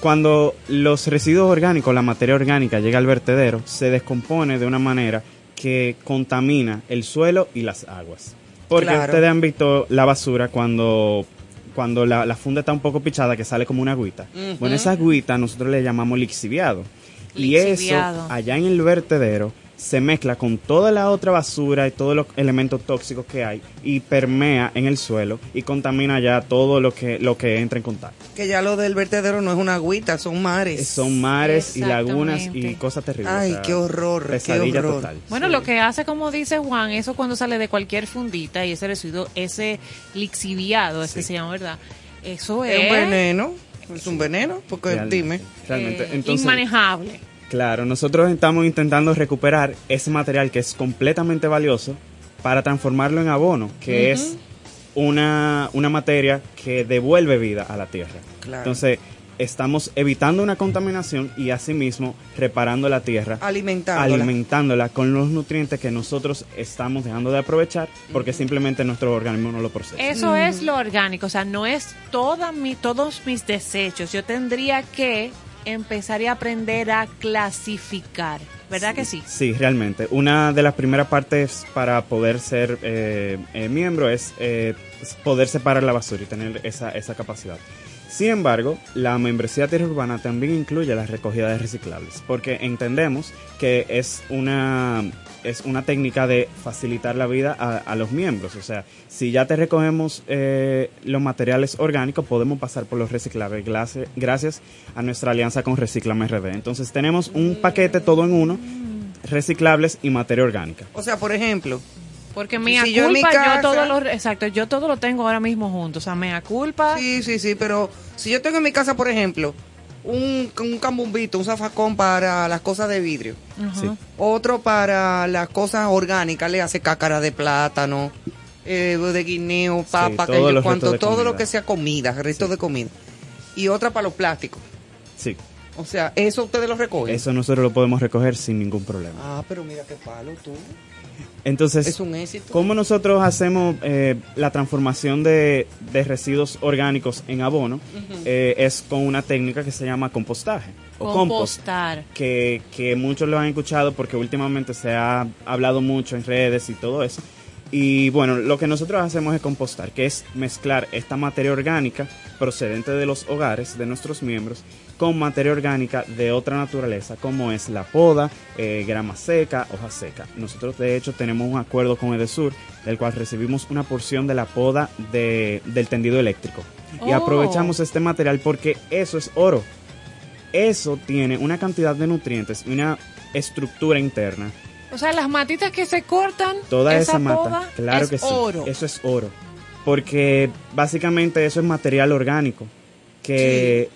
cuando los residuos orgánicos, la materia orgánica llega al vertedero, se descompone de una manera que contamina el suelo y las aguas. Porque Claro. ustedes han visto la basura cuando, cuando la, la funda está un poco pichada, que sale como una agüita. Bueno, esa agüita nosotros le llamamos lixiviado. Y eso, allá en el vertedero, se mezcla con toda la otra basura y todos los elementos tóxicos que hay y permea en el suelo y contamina ya todo lo que, lo que entra en contacto. Que ya lo del vertedero no es una agüita, son mares. Son mares y lagunas y cosas terribles. Ay, o sea, qué horror, qué Pesadilla horror. total. Bueno, lo que hace, como dice Juan, eso cuando sale de cualquier fundita y ese residuo, ese lixiviado, es que se llama, ¿verdad? Eso es, Es un veneno, es un veneno, porque Realmente, dime. Realmente. eh, Entonces, inmanejable. Claro, nosotros estamos intentando recuperar ese material que es completamente valioso para transformarlo en abono, que es una, una materia que devuelve vida a la tierra. Claro. Entonces, estamos evitando una contaminación y asimismo reparando la tierra. Alimentándola. alimentándola con los nutrientes que nosotros estamos dejando de aprovechar porque simplemente nuestro organismo no lo procesa. Eso es lo orgánico, o sea, no es toda mi, todos mis desechos. Yo tendría que empezar y aprender a clasificar, ¿verdad que sí? Sí, realmente. Una de las primeras partes para poder ser eh, eh, miembro es eh, poder separar la basura y tener esa, esa capacidad. Sin embargo, la membresía tierra urbana también incluye la recogida de reciclables, porque entendemos que es una, es una técnica de facilitar la vida a, a los miembros. O sea, si ya te recogemos eh, los materiales orgánicos, podemos pasar por los reciclables gracias, gracias a nuestra alianza con Reciclame RD. Entonces tenemos un paquete todo en uno, reciclables y materia orgánica. O sea, por ejemplo, Porque mea Si yo en mi culpa, casa- yo todo lo, exacto, yo todo lo tengo ahora mismo junto, o sea, mea culpa. sí, sí, sí, pero si yo tengo en mi casa, por ejemplo, un, un cambumbito, un zafacón para las cosas de vidrio, Ajá. Sí. otro para las cosas orgánicas, le hace cácara de plátano, eh, de guineo, papa, todos que yo los cuanto, restos todo lo que sea comida, resto de comida. Y otra para los plásticos. Sí, O sea, eso ustedes lo recogen. eso nosotros lo podemos recoger sin ningún problema. Ah, pero mira qué palo tú. Entonces, Es un éxito. ¿cómo nosotros hacemos eh, la transformación de, de residuos orgánicos en abono? Eh, es con una técnica que se llama compostaje o compost. Compostar. que, que muchos lo han escuchado porque últimamente se ha hablado mucho en redes y todo eso. Y bueno, lo que nosotros hacemos es compostar, que es mezclar esta materia orgánica procedente de los hogares de nuestros miembros con materia orgánica de otra naturaleza, como es la poda, eh, grama seca, hoja seca. Nosotros de hecho tenemos un acuerdo con Edesur, del cual recibimos una porción de la poda de- del tendido eléctrico. Y Oh. aprovechamos este material porque eso es oro eso tiene una cantidad de nutrientes y una estructura interna. O sea, las matitas que se cortan, Toda esa, esa mata, poda claro es que sí. oro. Eso es oro. Porque básicamente eso es material orgánico que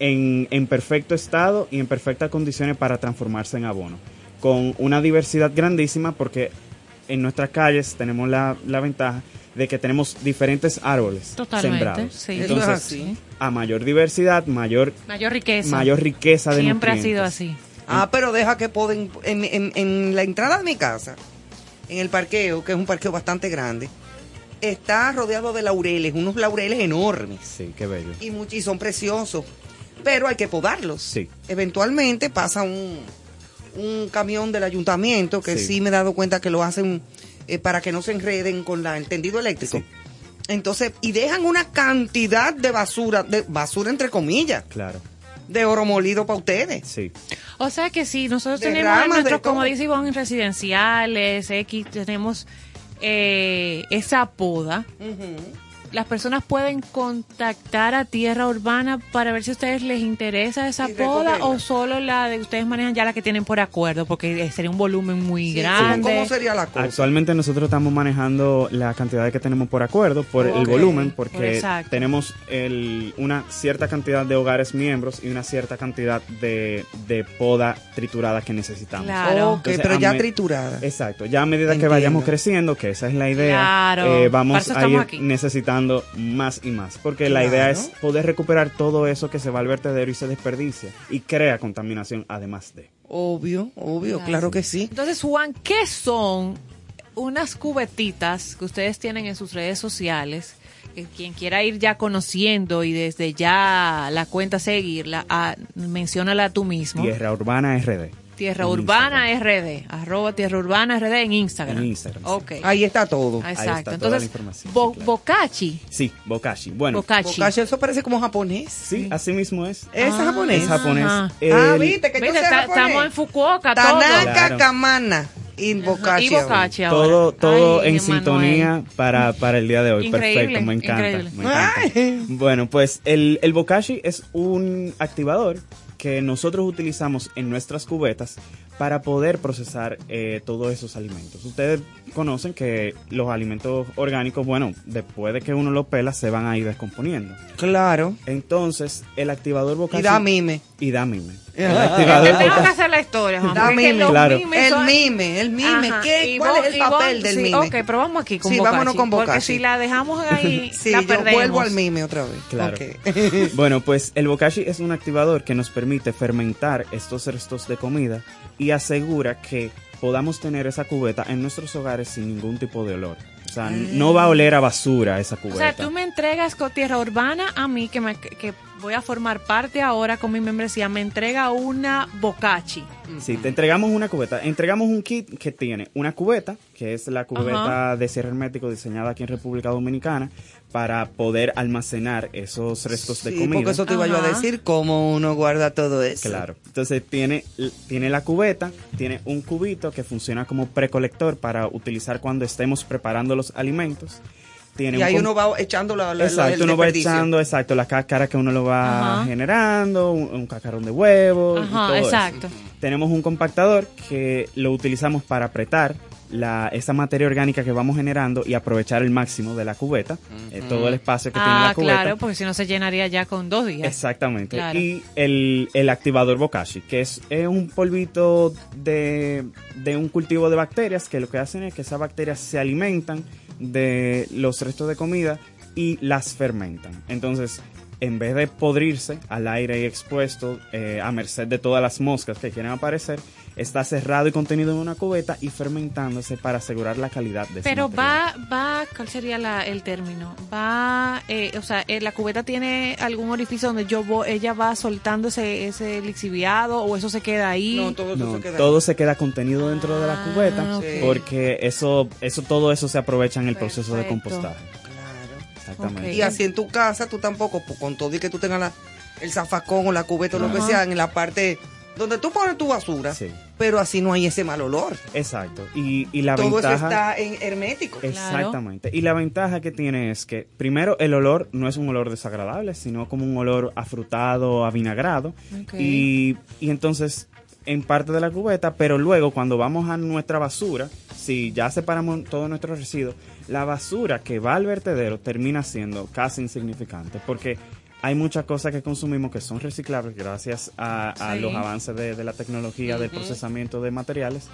en, en perfecto estado y en perfectas condiciones para transformarse en abono. Con una diversidad grandísima porque en nuestras calles tenemos la, la ventaja de que tenemos diferentes árboles Totalmente, sembrados. sí. Eso es Entonces, así. a mayor diversidad, mayor, Mayor riqueza. mayor riqueza de Siempre ha sido así. Ah, pero deja que pueden. En, en- en la entrada de mi casa, en el parqueo, que es un parqueo bastante grande, está rodeado de laureles, unos laureles enormes. Sí, qué bello. Y, much- y son preciosos. Pero hay que podarlos. Sí. Eventualmente pasa un, un camión del ayuntamiento, que sí. Sí. me he dado cuenta que lo hacen eh, para que no se enreden con la- el tendido eléctrico. Entonces, y dejan una cantidad de basura, de basura entre comillas, Claro, de oro molido para ustedes. sí. O sea que sí, nosotros De tenemos ramas, nuestros, como dice Ivonne, residenciales, X, tenemos eh, esa poda. Las personas pueden contactar a Tierra Urbana para ver si a ustedes les interesa esa poda o solo la de ustedes manejan ya la que tienen por acuerdo, porque sería un volumen muy Sí, grande. ¿Cómo sería la cosa? Actualmente nosotros estamos manejando la cantidad que tenemos por acuerdo, por el volumen, Por porque exacto. tenemos el, una cierta cantidad de hogares miembros y una cierta cantidad de, de poda triturada que necesitamos. Claro. Entonces, pero ya triturada. Exacto, ya a medida que vayamos creciendo, que esa es la idea, Claro, eh, vamos a ir aquí. necesitando más y más, porque la idea es poder recuperar todo eso que se va al vertedero y se desperdicia y crea contaminación además de. Obvio, obvio, claro que sí. Entonces, Juan, ¿qué son unas cubetitas que ustedes tienen en sus redes sociales? Que quien quiera ir ya conociendo y desde ya la cuenta seguirla, ah, menciónala tú mismo. Tierra Urbana RD. Tierra en Urbana RD, arroba Tierra Urbana RD en Instagram. En Instagram, sí. Ok. Ahí está todo. Exacto. está toda la Entonces, información, Bo- sí, claro. Bokachi. Sí, Bokashi. Bueno, Bokachi. Bokashi, eso parece como japonés. sí, así mismo es. ¿Es Ah, japonés? Es japonés. Ah, El- viste que yo sé japonés. estamos en Fukuoka, todo. Tanaka Claro. Kamana y Bokashi. Y Bokachi ahora. todo todo Ay, en sintonía para, para el día de hoy. Increíble, Perfecto, me encanta. me encanta. Bueno, pues el, el Bokashi es un activador que nosotros utilizamos en nuestras cubetas para poder procesar eh, todos esos alimentos. Ustedes conocen que los alimentos orgánicos, bueno, después de que uno los pela, se van a ir descomponiendo. Claro. Entonces, el activador Bokashi... Y da mime. Y da mime. El Ah. activador tengo que hacer la historia, Juan. Da porque mime. los Claro. El son- mime, el mime. ¿Qué, ¿Cuál vos- es el vos- papel del sí, mime? Ok, pero vamos aquí con Sí, Bokashi, vámonos con Porque Bokashi. si la dejamos ahí, Sí, la yo perdemos. vuelvo al mime otra vez. Claro. Bueno, pues el bokashi es un activador que nos permite fermentar estos restos de comida y asegura que podamos tener esa cubeta en nuestros hogares sin ningún tipo de olor. O sea, no va a oler a basura esa O cubeta. sea, tú me entregas con Tierra Urbana a mí, que, me, que voy a formar parte ahora con mi membresía, me entrega una Bokachi. Sí, te entregamos una cubeta. Entregamos un kit que tiene una cubeta, que es la cubeta de cierre hermético diseñada aquí en República Dominicana, para poder almacenar esos restos de comida. porque eso te iba yo a decir, cómo uno guarda todo eso. Claro. Entonces tiene, tiene la cubeta, tiene un cubito que funciona como precolector para utilizar cuando estemos preparando los alimentos. Tiene Y ahí uno va echando la, la, Exacto, el uno va echando, exacto, la cáscara que uno lo va Ajá. generando, un, un cacarón de huevo. y Ajá, eso. exacto. Tenemos un compactador que lo utilizamos para apretar la, esa materia orgánica que vamos generando y aprovechar el máximo de la cubeta, eh, todo el espacio que tiene Ah, la cubeta. claro, porque si no se llenaría ya con dos días. Exactamente. Claro. Y el, el activador Bokashi, que es, es un polvito de, de un cultivo de bacterias que lo que hacen es que esas bacterias se alimentan de los restos de comida y las fermentan. Entonces, en vez de podrirse al aire y expuesto eh, a merced de todas las moscas que quieren aparecer, está cerrado y contenido en una cubeta y fermentándose para asegurar la calidad de ese Pero material. va, va, ¿cuál sería la- el término? Va, eh, o sea, eh, la cubeta tiene algún orificio donde yo voy, ella va soltando ese, ese lixiviado o eso se queda ahí. No, todo eso No, se queda todo se queda contenido dentro de la Ah, cubeta porque eso, eso, todo eso se aprovecha en el proceso de compostaje. Claro. Exactamente. Y así en tu casa, tú tampoco, pues, con todo y que tú tengas la- el zafacón o la cubeta o lo que sea, en la parte donde tú pones tu basura, Sí, pero así no hay ese mal olor. exacto. Y, y la todo eso ventaja. está en hermético. Exactamente. Y la ventaja que tiene es que, primero, el olor no es un olor desagradable, sino como un olor afrutado, avinagrado. Ok. Y, y entonces, en parte de la cubeta, pero luego cuando vamos a nuestra basura, si ya separamos todos nuestros residuos, la basura que va al vertedero termina siendo casi insignificante, porque hay muchas cosas que consumimos que son reciclables gracias a, a Sí. los avances de, de la tecnología del procesamiento de materiales.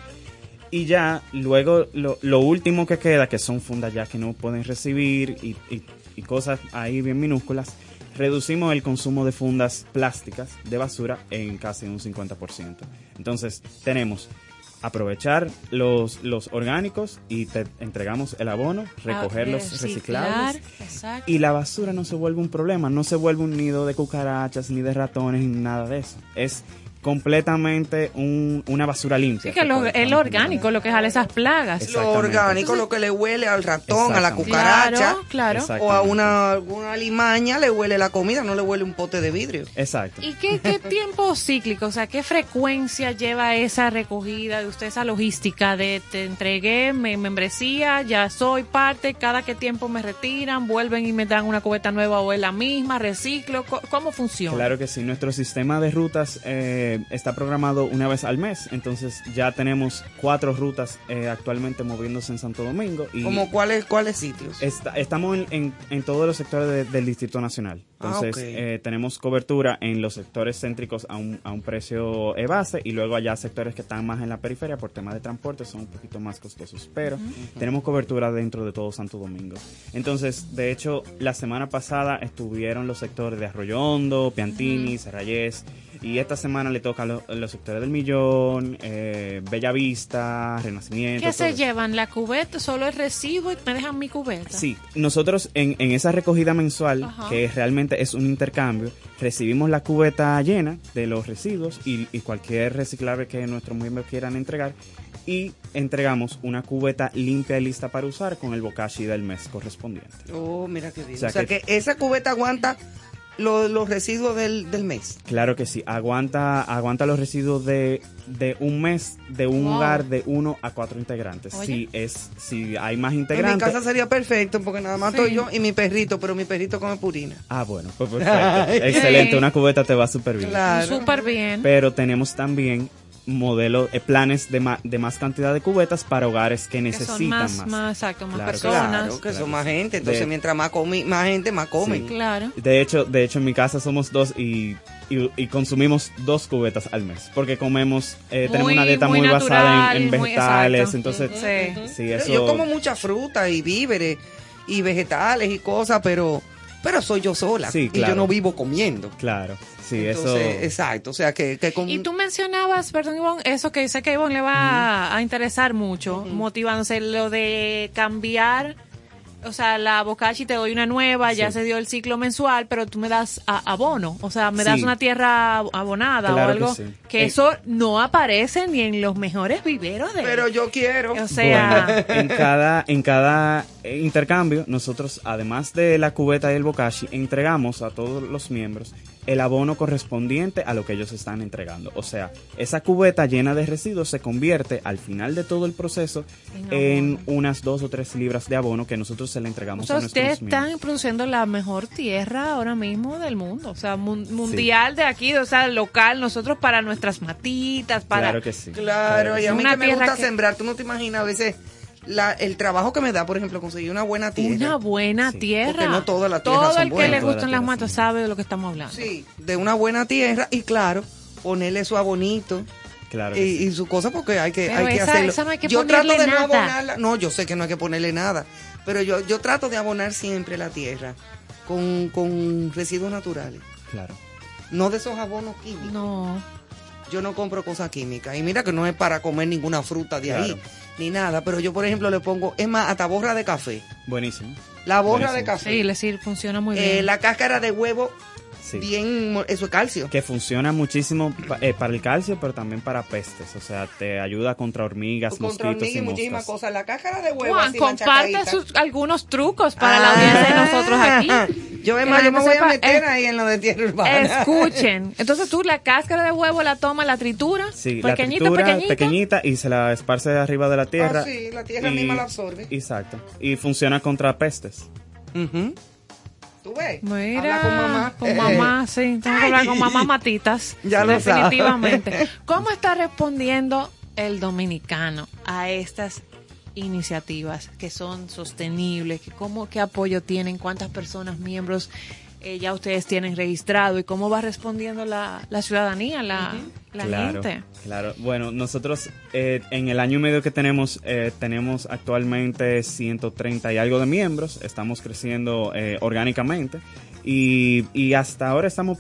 Y ya, luego, lo, lo último que queda, que son fundas ya que no pueden recibir y, y- y cosas ahí bien minúsculas, reducimos el consumo de fundas plásticas de basura en casi un 50%. Entonces, tenemos aprovechar los, los orgánicos y te entregamos el abono, recoger Ah, los reciclar, reciclables. exacto. Y la basura no se vuelve un problema, no se vuelve un nido de cucarachas, ni de ratones, ni nada de eso. Es completamente un- una basura limpia. Sí, que lo- el orgánico, lo que jale esas plagas. Lo orgánico, lo que le huele al ratón, a la cucaracha. Claro, claro. O a una alguna alimaña le huele la comida, no le huele un pote de vidrio. Exacto. ¿Y qué, qué tiempo cíclico, o sea, qué frecuencia lleva esa recogida de usted, esa logística de te entregué mi membresía, ya soy parte, cada qué tiempo me retiran, vuelven y me dan una cubeta nueva o es la misma, reciclo, Co- ¿cómo funciona? Claro que sí, nuestro sistema de rutas eh, está programado una vez al mes, entonces ya tenemos cuatro rutas eh, actualmente moviéndose en Santo Domingo. Y ¿Como cuáles cuáles sitios? Está- estamos en, en- en todos los sectores de- del Distrito Nacional. Ah, Entonces, eh, tenemos cobertura en los sectores céntricos a un, a un precio eh, base y luego allá sectores que están más en la periferia por temas de transporte son un poquito más costosos. Pero tenemos cobertura dentro de todo Santo Domingo. Entonces, de hecho, la semana pasada estuvieron los sectores de Arroyo Hondo, Piantini, Serrayés. Y esta semana le toca lo- los sectores del Millón, eh, Bella Vista, Renacimiento. ¿Qué se eso. llevan? ¿La cubeta? ¿Solo el recibo y me dejan mi cubeta? Sí, nosotros en, en esa recogida mensual, Ajá. que realmente es un intercambio, recibimos la cubeta llena de los residuos y, y cualquier reciclable que nuestros miembros quieran entregar y entregamos una cubeta limpia y lista para usar con el bokashi del mes correspondiente. Oh, mira qué bien. O sea O sea, que- que, esa cubeta aguanta lo- los residuos del, del mes. Claro que sí, aguanta, aguanta los residuos de, de un mes de un Wow. hogar de uno a cuatro integrantes. Oye. Si, es, si hay más En mi integrantes... casa sería perfecto porque nada más Sí. estoy yo y mi perrito, pero mi perrito come purina. Ah, bueno, pues perfecto. Excelente, una cubeta te va súper bien. Súper bien. Pero tenemos también modelos, eh, planes de, ma- de más cantidad de cubetas para hogares que Que son necesitan más, más. más, exacto, más Claro, personas. Claro, que son más gente. Entonces, De- mientras más, comi, más gente, más comen. Claro. De hecho, de hecho en mi casa somos dos y, y, y consumimos dos cubetas al mes porque comemos, eh, tenemos una dieta muy muy, basada en, en natural, muy vegetales, entonces Sí. sí, eso Yo como mucha fruta y víveres y vegetales y cosas, pero pero soy yo sola Sí, y yo no vivo comiendo. Claro, sí, Entonces, eso exacto, o sea que, que con- Y tú mencionabas, perdón Ivonne, eso que sé que Ivonne le va a interesar mucho, motivándose lo de cambiar, o sea, la bocachi te doy una nueva, ya se dio el ciclo mensual, pero tú me das a- abono, o sea, me das Sí. una tierra abonada Claro o que algo, sí. que Eh, eso no aparece ni en los mejores viveros de... pero yo quiero. O sea, Bueno, en cada, en cada eh, intercambio, nosotros, además de la cubeta y el bokashi, entregamos a todos los miembros el abono correspondiente a lo que ellos están entregando. O sea, esa cubeta llena de residuos se convierte al final de todo el proceso en unas dos o tres libras de abono que nosotros se le entregamos o sea, a nuestros ustedes están produciendo la mejor tierra ahora mismo del mundo, o sea, mun- mundial de aquí, o sea, local, nosotros para nuestras matitas, para... Claro que sí. Claro, y a mí Una que me tierra gusta que- sembrar, tú no te imaginas a veces la, el trabajo que me da, por ejemplo, conseguir una buena tierra. Una buena tierra. Porque no todas las tierras Todo son el que buenas. le gustan las las matas sabe de lo que estamos hablando. Sí, de una buena tierra y claro, ponerle su abonito. Claro y, sí. y su cosa porque hay que, Pero hay que hacerlo. esa no hay que yo trato de no abonarla. No, yo sé que no hay que ponerle nada. Pero yo, yo trato de abonar siempre la tierra con, con residuos naturales. Claro. No de esos abonos químicos. No. Yo no compro cosas químicas. Y mira que no es para comer ninguna fruta de ahí, ni nada. Pero yo, por ejemplo, le pongo, es más, hasta borra de café. Buenísimo. La borra Buenísimo. de café. Sí, le sirve, funciona muy Eh, bien. la cáscara de huevo, Sí. bien, eso es calcio. Que funciona muchísimo pa- eh, para el calcio, pero también para pestes. O sea, te ayuda contra hormigas, Contra mosquitos hormigas y y muchísimas moscas. cosas. La cáscara de huevo, Juan, así comparte sus, algunos trucos para la audiencia de nosotros aquí. Yo, es Que más, la yo me voy sepa, a meter eh, ahí en lo de tierra urbana. Escuchen. Entonces tú la cáscara de huevo la tomas, la tritura, Sí, la pequeñita, tritura pequeñita. pequeñita y se la esparce arriba de la tierra. Ah, sí, la tierra y- misma la absorbe. Exacto. Y funciona contra pestes. ¿Tú ves? Mira, Habla con mamá. con mamá, sí. Tengo que hablar con mamá Matitas. Ya lo sabe. Definitivamente. ¿Cómo está respondiendo el dominicano a estas iniciativas que son sostenibles? Que ¿Cómo, ¿Qué apoyo tienen? ¿Cuántas personas, miembros eh, ya ustedes tienen registrado y cómo va respondiendo la, la ciudadanía, la, la claro, gente. Claro, bueno, nosotros eh, en el año y medio que tenemos, eh, tenemos actualmente 130 y algo de miembros, estamos creciendo eh, orgánicamente. Y, y hasta ahora estamos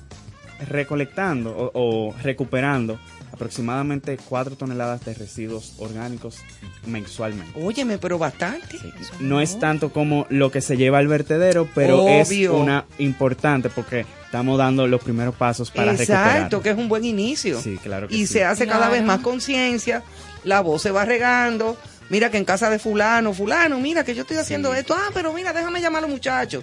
recolectando o, o recuperando aproximadamente 4 toneladas de residuos orgánicos mensualmente. Óyeme, pero bastante. No es tanto como lo que se lleva al vertedero, pero es una importante porque estamos dando los primeros pasos para recuperar. Exacto, que es un buen inicio. Sí, claro que y sí. se hace cada vez más conciencia, la voz se va regando. Mira que en casa de fulano, fulano, mira que yo estoy haciendo Sí. esto. Ah, pero mira, déjame llamar a los muchachos.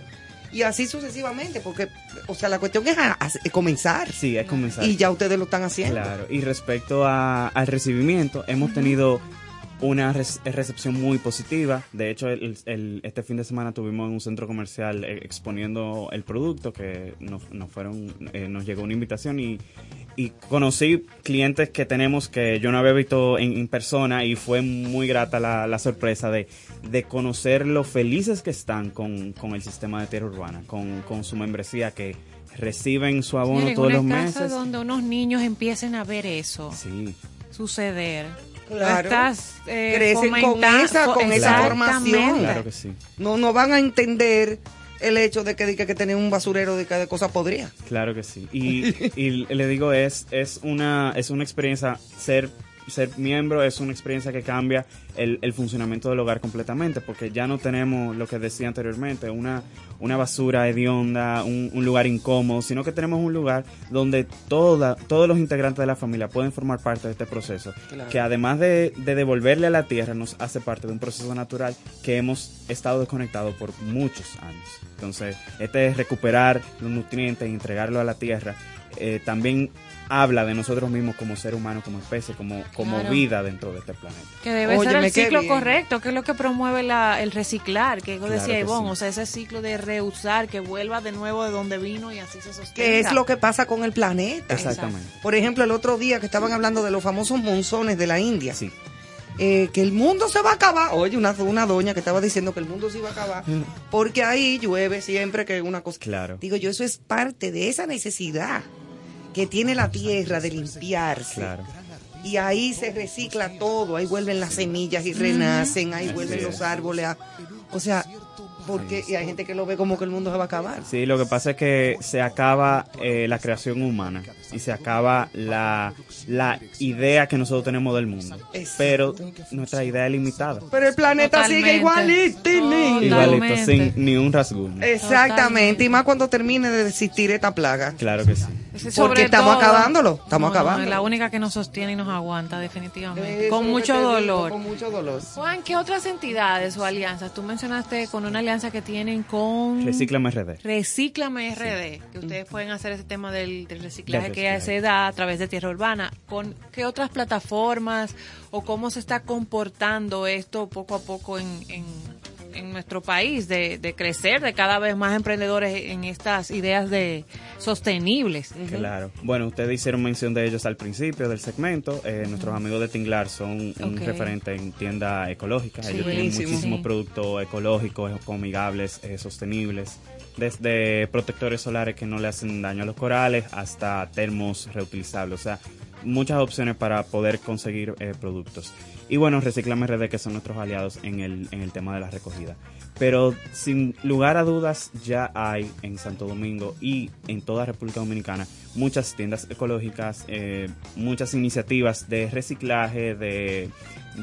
Y así sucesivamente, porque, o sea, la cuestión es a- a- comenzar. Sí, es comenzar. Y ya ustedes lo están haciendo. Claro, y respecto a- al recibimiento, hemos tenido una recepción muy positiva. De hecho, el- el- este fin de semana tuvimos en un centro comercial eh, exponiendo el producto que nos, nos fueron, eh, nos llegó una invitación y, y conocí clientes que tenemos que yo no había visto en, en persona y fue muy grata la, la sorpresa de, de conocer lo felices que están con, con el sistema de tierra urbana, con, con su membresía que reciben su abono Miren, todos una los casa meses. donde unos niños empiecen a ver eso Sí. suceder. Claro. Estás eh, Crecen con esa, con esa formación. Claro que sí. No, no van a entender el hecho de que, de que, tener un basurero de, que de cosas podría. Claro que sí. Y, y le digo, es, es, una, es una experiencia, ser, ser miembro es una experiencia que cambia el, el funcionamiento del hogar completamente, porque ya no tenemos lo que decía anteriormente, una, una basura hedionda, un, un lugar incómodo, sino que tenemos un lugar donde toda, todos los integrantes de la familia pueden formar parte de este proceso, Claro. que además de, de devolverle a la tierra, nos hace parte de un proceso natural que hemos estado desconectados por muchos años. Entonces, este es recuperar los nutrientes y entregarlo a la tierra. eh, también habla de nosotros mismos como ser humano, como especie, como, como Claro. vida dentro de este planeta. Que debe ser el ciclo bien. correcto, que es lo que promueve la, el reciclar, que Claro decía que Ivonne, sí. o sea, ese ciclo de reusar, que vuelva de nuevo de donde vino y así se sostenga. Que es lo que pasa con el planeta. Exactamente. Por ejemplo, el otro día que estaban hablando de los famosos monzones de la India. Sí. eh, que el mundo se va a acabar. Oye, una, una doña que estaba diciendo que el mundo se iba a acabar. Porque ahí llueve siempre que una cosa. Claro. Digo yo, eso es parte de esa necesidad que tiene la tierra de limpiarse. Claro. Y ahí se recicla todo, ahí vuelven las semillas y renacen, ahí vuelven los árboles. a- o sea, porque y hay gente que lo ve como que el mundo se va a acabar. Sí, lo que pasa es que se acaba eh, la creación humana y se acaba la, la idea que nosotros tenemos del mundo. Exacto. Pero nuestra idea es limitada. Pero el planeta sigue igualito. Igualito, sin ni un rasguño. Exactamente, y más cuando termine de existir esta plaga. Claro que sí. Porque sobre estamos todo- acabándolo, estamos No, no, acabando. es la única que nos sostiene y nos aguanta, definitivamente. Eso con mucho digo, dolor. Con mucho dolor. Juan, ¿qué otras entidades o alianzas? Tú mencionaste con una alianza que tienen con... Recíclame RD. Recíclame RD, que ustedes pueden hacer ese tema del, del reciclaje Del que se da a través de Tierra Urbana. ¿Con qué otras plataformas o cómo se está comportando esto poco a poco en, en, en nuestro país de, de crecer, de cada vez más emprendedores en estas ideas de sostenibles? Claro. Bueno, ustedes hicieron mención de ellos al principio del segmento. Eh, nuestros amigos de Tinglar son un referente en tienda ecológica. Sí. ellos tienen muchísimos Sí. productos ecológicos, amigables, eh, sostenibles. Desde protectores solares que no le hacen daño a los corales hasta termos reutilizables. O sea, muchas opciones para poder conseguir eh, productos. Y bueno, Reciclame RD, que son nuestros aliados en el, en el tema de la recogida. Pero sin lugar a dudas, ya hay en Santo Domingo y en toda República Dominicana muchas tiendas ecológicas, eh, muchas iniciativas de reciclaje, de,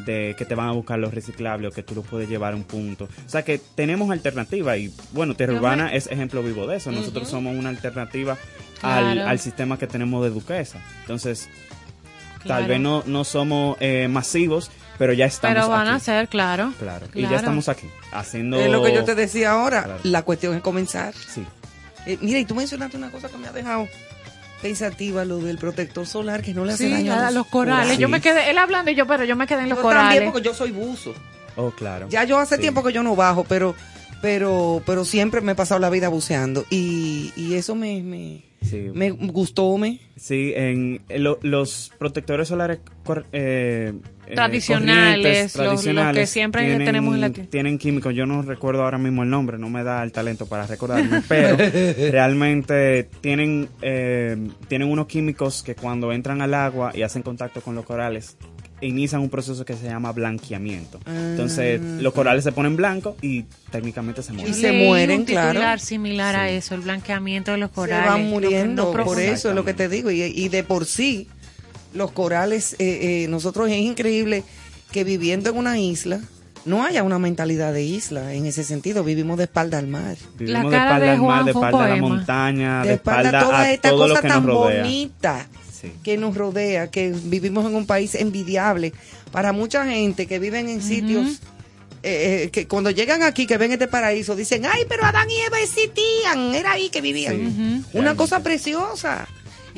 de que te van a buscar los reciclables o que tú los puedes llevar a un punto. O sea que tenemos alternativa y bueno, Tierra Urbana es ejemplo vivo de eso. Nosotros somos una alternativa Claro. al, al sistema que tenemos de Duquesa. Entonces, Claro. tal vez no, no somos eh, masivos, pero ya estamos Pero van aquí. a ser, claro. Claro. Y Claro. ya estamos aquí, haciendo... Es lo que yo te decía ahora. Claro. La cuestión es comenzar. Sí. Eh, mira, y tú mencionaste una cosa que me ha dejado pensativa, lo del protector solar que no le hace Sí, daño a los corales. Sí. Yo me quedé, él hablando y yo, pero yo me quedé en los Yo corales. también porque yo soy buzo. Oh, claro. Ya yo hace Sí. tiempo que yo no bajo, pero pero pero siempre me he pasado la vida buceando y, y eso me, me, Sí. Me gustóme. Sí, en en lo- los protectores solares cor- eh, eh, Tradicionales, los- los que siempre tenemos en la tienda. Tienen químicos, yo no recuerdo ahora mismo el nombre, no me da el talento para recordarme, pero realmente tienen, eh, tienen unos químicos que cuando entran al agua y hacen contacto con los corales, inician un proceso que se llama blanqueamiento. Entonces, Ah. los corales se ponen blancos y técnicamente se mueren. Y se mueren, un titular claro. similar a eso, el blanqueamiento de los Se corales. van lo que muriendo, no por eso es lo que te digo. Y, y de por sí, los corales, eh, eh, nosotros es increíble que viviendo en una isla, no haya una mentalidad de isla en ese sentido. Vivimos de espalda al mar. Vivimos La de cara espalda de al mar, de espalda a la montaña, de, de espalda espalda toda a esta todo lo cosa tan rodea. bonita Sí. que nos rodea, que vivimos en un país envidiable. Para mucha gente que viven en sitios eh, eh, que cuando llegan aquí, que ven este paraíso, dicen, ay, pero Adán y Eva existían, era ahí que vivían. Sí, Una cosa preciosa.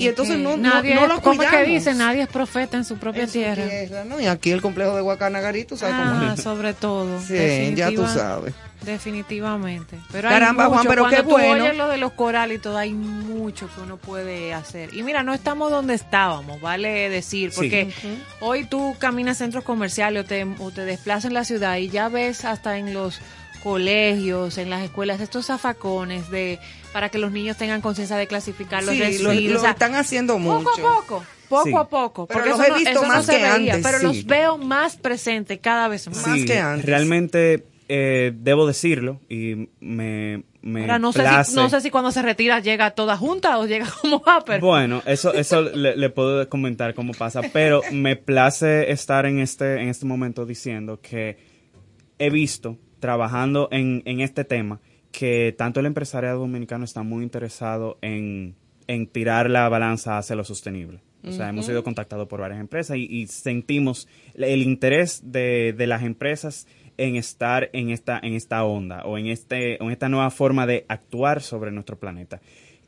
Y entonces no, no, nadie, no lo ¿Cómo es cuidamos. que dice? Nadie es profeta en su propia En su tierra. tierra, ¿no? Y aquí el complejo de Guacanagarí, ¿sabes cómo Ah, es? sobre todo. Sí, ya tú sabes. Definitivamente. Pero Caramba, hay Juan, mucho. pero Cuando qué tú bueno. oyes lo de los corales y todo, hay mucho que uno puede hacer. Y mira, no estamos donde estábamos, vale decir, Sí. porque hoy tú caminas centros comerciales o te, o te desplazas en la ciudad y ya ves hasta en los colegios, en las escuelas, estos zafacones de para que los niños tengan conciencia de clasificar los Sí, lo, residuos. lo O sea, están haciendo mucho. poco a poco, poco Sí. a poco. Pero porque los eso he no- visto eso no más se que veía, antes, Pero sí. los veo más presentes cada vez más. Más que antes. Realmente eh, debo decirlo y me, me Ahora, no sé, place. si, no sé si cuando se retira llega toda junta o llega como pero Bueno, eso, eso le, le puedo comentar cómo pasa, pero me place estar en este, en este momento diciendo que he visto, trabajando en, en este tema, que tanto el empresariado dominicano está muy interesado en, en tirar la balanza hacia lo sostenible. O sea, hemos sido contactados por varias empresas y, y sentimos el interés de, de las empresas en estar en esta, en esta onda o en, este, en esta nueva forma de actuar sobre nuestro planeta.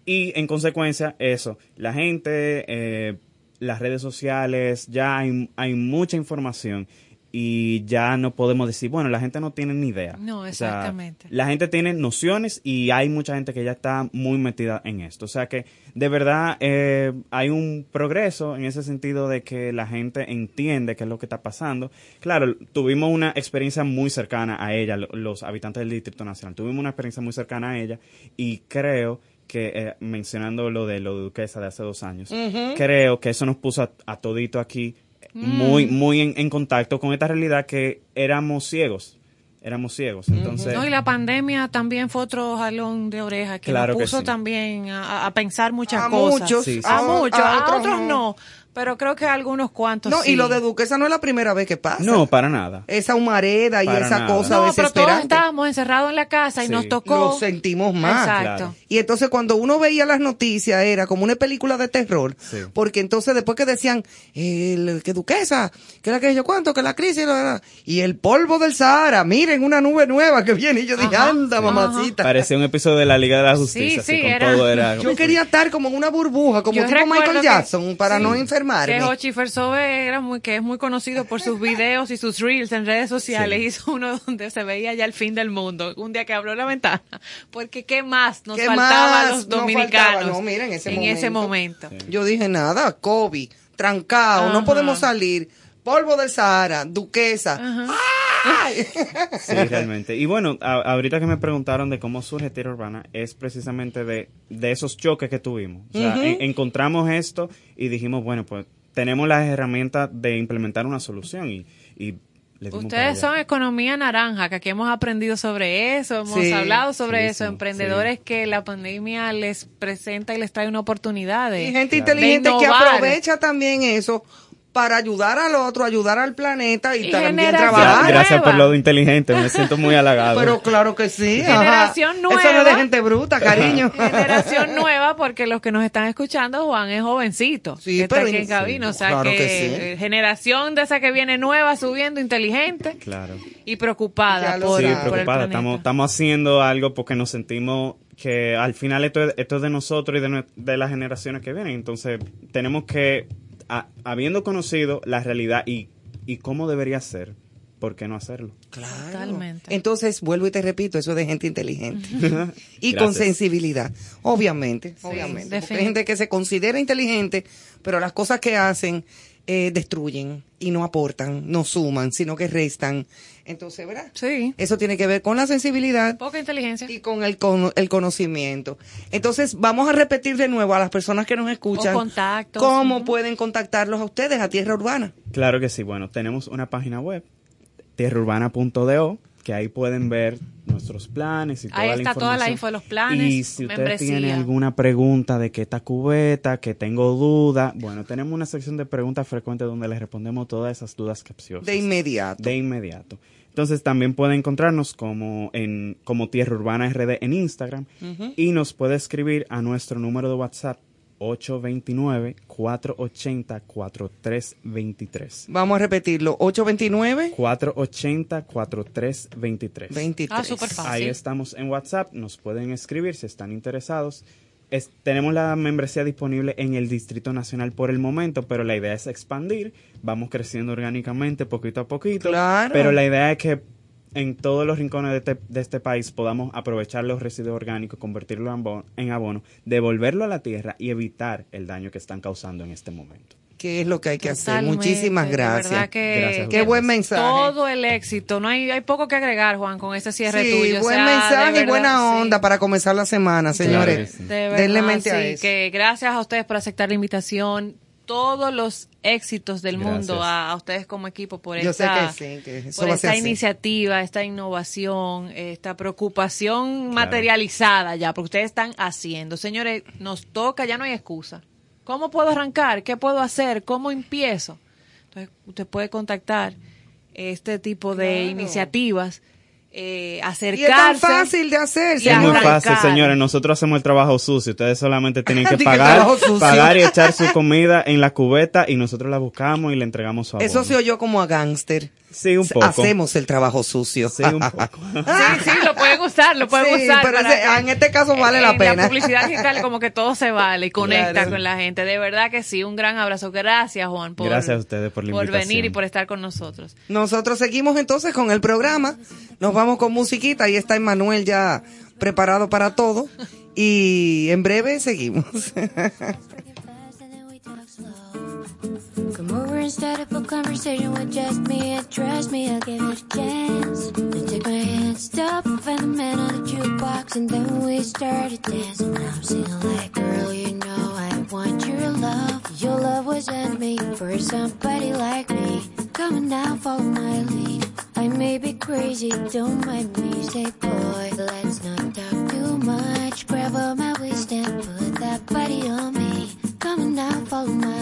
Y en consecuencia, eso, la gente, eh, las redes sociales, ya hay, hay mucha información y ya no podemos decir, bueno, la gente no tiene ni idea. No, O sea, exactamente. la gente tiene nociones y hay mucha gente que ya está muy metida en esto. O sea que de verdad eh, hay un progreso en ese sentido de que la gente entiende qué es lo que está pasando. Claro, tuvimos una experiencia muy cercana a ella, lo- los habitantes del Distrito Nacional. Tuvimos una experiencia muy cercana a ella y creo que, eh, mencionando lo de lo de Duquesa de hace dos años, creo que eso nos puso a, a todito aquí muy, muy en, en contacto con esta realidad que éramos ciegos. Éramos ciegos. Entonces, no, y la pandemia también fue otro jalón de oreja que Claro nos que puso sí. también a, a pensar muchas A cosas. muchos, Sí, sí. A a- muchos, a a, otros otros no. no. Pero creo que algunos cuantos No, sí. y lo de Duquesa no es la primera vez que pasa. no, para nada. Esa humareda y Para esa nada. cosa No, pero todos estábamos encerrados en la casa y Sí. nos tocó. Lo sentimos más. Exacto. Claro. Y entonces cuando uno veía las noticias era como una película de terror, Sí. porque entonces después que decían el, que Duquesa, que era que yo cuánto, que la crisis, la- la- y el polvo del Sahara, miren una nube nueva que viene y yo dije, Ajá, anda mamacita. Parecía un episodio de la Liga de la Justicia. Sí, así, sí, con era- todo era. Yo quería estar como en una burbuja, como Yo tipo Michael que- Jackson, para sí, no enfermarme. Que Hochi Fersobe era muy, que es muy conocido por sus videos y sus reels en redes sociales. Sí. Hizo uno donde se veía ya el fin del mundo. Un día que abrió la ventana. Porque qué más nos ¿Qué faltaba más a los nos dominicanos faltaba? No, mira, en ese ese momento. momento. Yo dije, nada, COVID, trancado, no Ajá. podemos salir, polvo del Sahara, Duquesa. ¡Ay! Sí, realmente. Y bueno, a- ahorita que me preguntaron de cómo surge Tierra Urbana, es precisamente de, de esos choques que tuvimos. O sea, en- encontramos esto y dijimos, bueno, pues tenemos las herramientas de implementar una solución y, y Ustedes son economía naranja, que aquí hemos aprendido sobre eso, hemos Sí, hablado sobre sí, eso, sí, emprendedores que la pandemia les presenta y les trae una oportunidad de Y gente inteligente que aprovecha también eso para ayudar al otro, ayudar al planeta y, Y también trabajar. Gracias por nueva. lo inteligente, me siento muy halagado. Pero claro que sí. ajá. Generación Eso no es nueva. de gente bruta, cariño. Generación nueva, porque los que nos están escuchando, Juan es jovencito. Sí, que está pero aquí en cabina. O sea, claro que, que sí. generación de esa que viene nueva, subiendo, inteligente Claro. y preocupada Ya lo por, Sí, sabe. por el preocupada. planeta. Estamos, estamos haciendo algo porque nos sentimos que al final esto es, esto es de nosotros y de, de las generaciones que vienen. Entonces, tenemos que, a- habiendo conocido la realidad y, y cómo debería ser, ¿por qué no hacerlo? Totalmente. Entonces, vuelvo y te repito, eso es de gente inteligente. y con sensibilidad. Obviamente, obviamente. Porque hay gente que se considera inteligente, pero las cosas que hacen eh, destruyen y no aportan, no suman, sino que restan. Entonces, ¿verdad? Sí. Eso tiene que ver con la sensibilidad Poca inteligencia. y con el, con el conocimiento. Entonces, vamos a repetir de nuevo a las personas que nos escuchan O contactos. cómo pueden contactarlos a ustedes a Tierra Urbana. Claro que sí. Bueno, tenemos una página web, tierraurbana.do, que ahí pueden ver nuestros planes y toda Ahí la está toda la información. info de los planes, Y si usted membresía. tiene alguna pregunta de qué está cubeta, que tengo duda, bueno, tenemos una sección de preguntas frecuentes donde les respondemos todas esas dudas capciosas. De inmediato. De inmediato. Entonces también puede encontrarnos como en como Tierra Urbana RD en Instagram y nos puede escribir a nuestro número de WhatsApp 829-480-4323. Vamos a repetirlo. 829 480-4323. 23. Ah, súper fácil. Ahí estamos en WhatsApp, nos pueden escribir si están interesados. Es- tenemos la membresía disponible en el Distrito Nacional por el momento, pero la idea es expandir. Vamos creciendo orgánicamente poquito a poquito. Claro. Pero la idea es que en todos los rincones de este, de este país podamos aprovechar los residuos orgánicos, convertirlo en abono, en abono, devolverlo a la tierra y evitar el daño que están causando en este momento. ¿Qué es lo que hay que hacer? Muchísimas gracias. que- Qué buen mensaje. Todo el éxito. No hay, hay poco que agregar, Juan, con este cierre Sí, tuyo. O buen sea, mensaje y verdad, buena sí. onda para comenzar la semana, señores. que sí. De Denle verdad, mente a eso. que gracias a ustedes por aceptar la invitación. Todos los éxitos del Gracias. mundo a, a ustedes como equipo por Yo sé esta, que sí, que eso por esta así. iniciativa, esta innovación, esta preocupación materializada ya, porque ustedes están haciendo. Señores, nos toca, ya no hay excusa. ¿Cómo puedo arrancar? ¿Qué puedo hacer? ¿Cómo empiezo? Entonces, usted puede contactar este tipo de Claro. iniciativas, eh, Y es tan acercarse. fácil de hacer, Es muy fácil, señores. Nosotros hacemos el trabajo sucio. Ustedes solamente tienen que pagar, pagar y echar su comida en la cubeta y nosotros la buscamos y le entregamos su abono. Eso se oyó como a gángster. Sí, un poco. Hacemos el trabajo sucio. Sí, un poco. Sí, sí, lo pueden usar, lo pueden Sí, usar. pero para ese- que- en este caso vale la en pena. la publicidad digital como que todo se vale y conecta Claro. con la gente. De verdad que sí, un gran abrazo. Gracias, Juan, por, Gracias a ustedes por la invitación. venir y por estar con nosotros. Nosotros seguimos entonces con el programa. Nos vamos con musiquita. Ahí está Emanuel ya preparado para todo. Y en breve seguimos. Come over and start up a conversation with just me and trust me, I'll give it a chance. Then take my hand, stop, and find the man on the jukebox, and then we started dancing. I'm singing like, girl, you know I want your love. Your love wasn't made for somebody like me. Come on now, follow my lead. I may be crazy, don't mind me. Say, boy, let's not talk too much. Grab on my waist and put that body on me. Come on now, follow my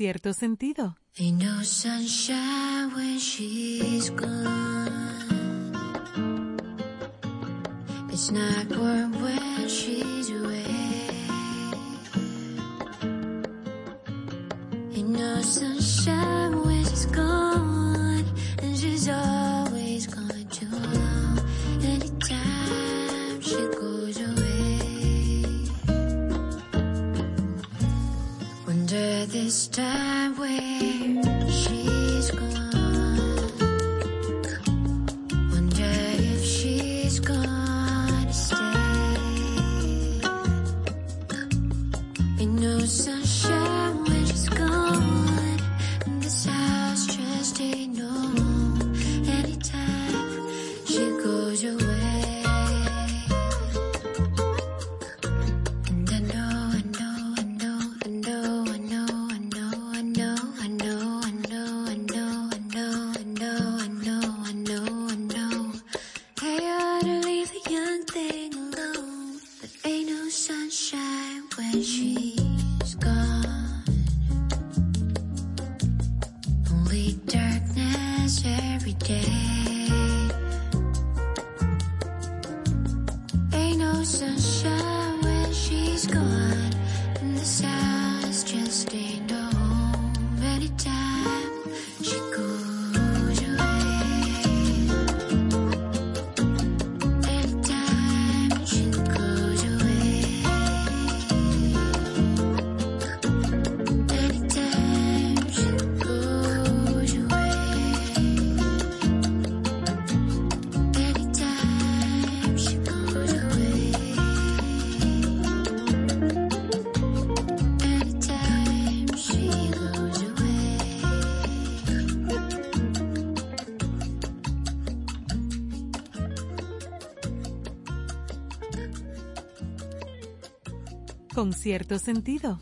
Cierto sentido. Con cierto sentido.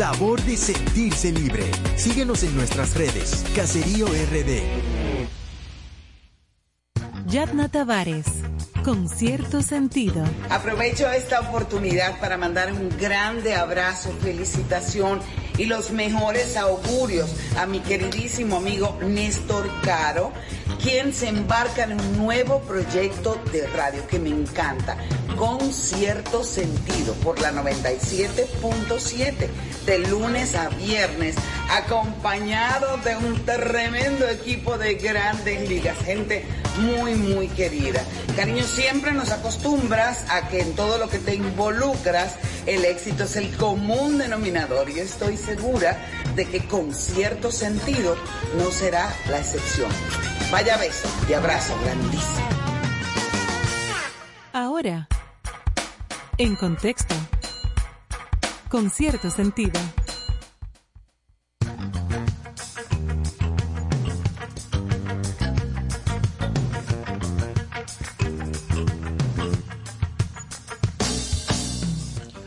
Sabor de sentirse libre. Síguenos en nuestras redes. Caserío RD. Yadna Tavares, con cierto sentido. Aprovecho esta oportunidad para mandar un grande abrazo, felicitación y los mejores augurios a mi queridísimo amigo Néstor Caro, quien se embarca en un nuevo proyecto de radio que me encanta, con cierto sentido, por la 97.7, de lunes a viernes, acompañado de un tremendo equipo de grandes ligas, gente muy, muy querida. Cariño, siempre nos acostumbras a que en todo lo que te involucras, el éxito es el común denominador y estoy segura de que con cierto sentido no será la excepción. Vaya beso y abrazo grandísimo. Ahora, en contexto, con cierto sentido.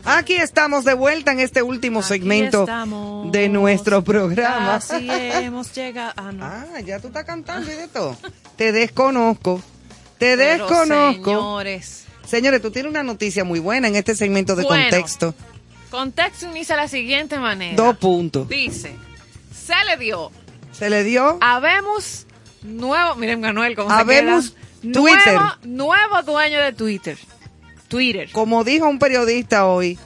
Aquí estamos de vuelta en este último segmento estamos. de nuestro programa. Así hemos llegado. Ah, no. Ah, ya tú estás cantando y de todo. Te desconozco. Te Pero, desconozco. Señores, Señores, tú tienes una noticia muy buena en este segmento de Bueno. contexto. contexto inicia de la siguiente manera. Dos puntos. Dice, se le dio. Se le dio. Habemos nuevo, miren Manuel, cómo Habemos se queda. Twitter. Nuevo, nuevo dueño de Twitter. Twitter. Como dijo un periodista hoy,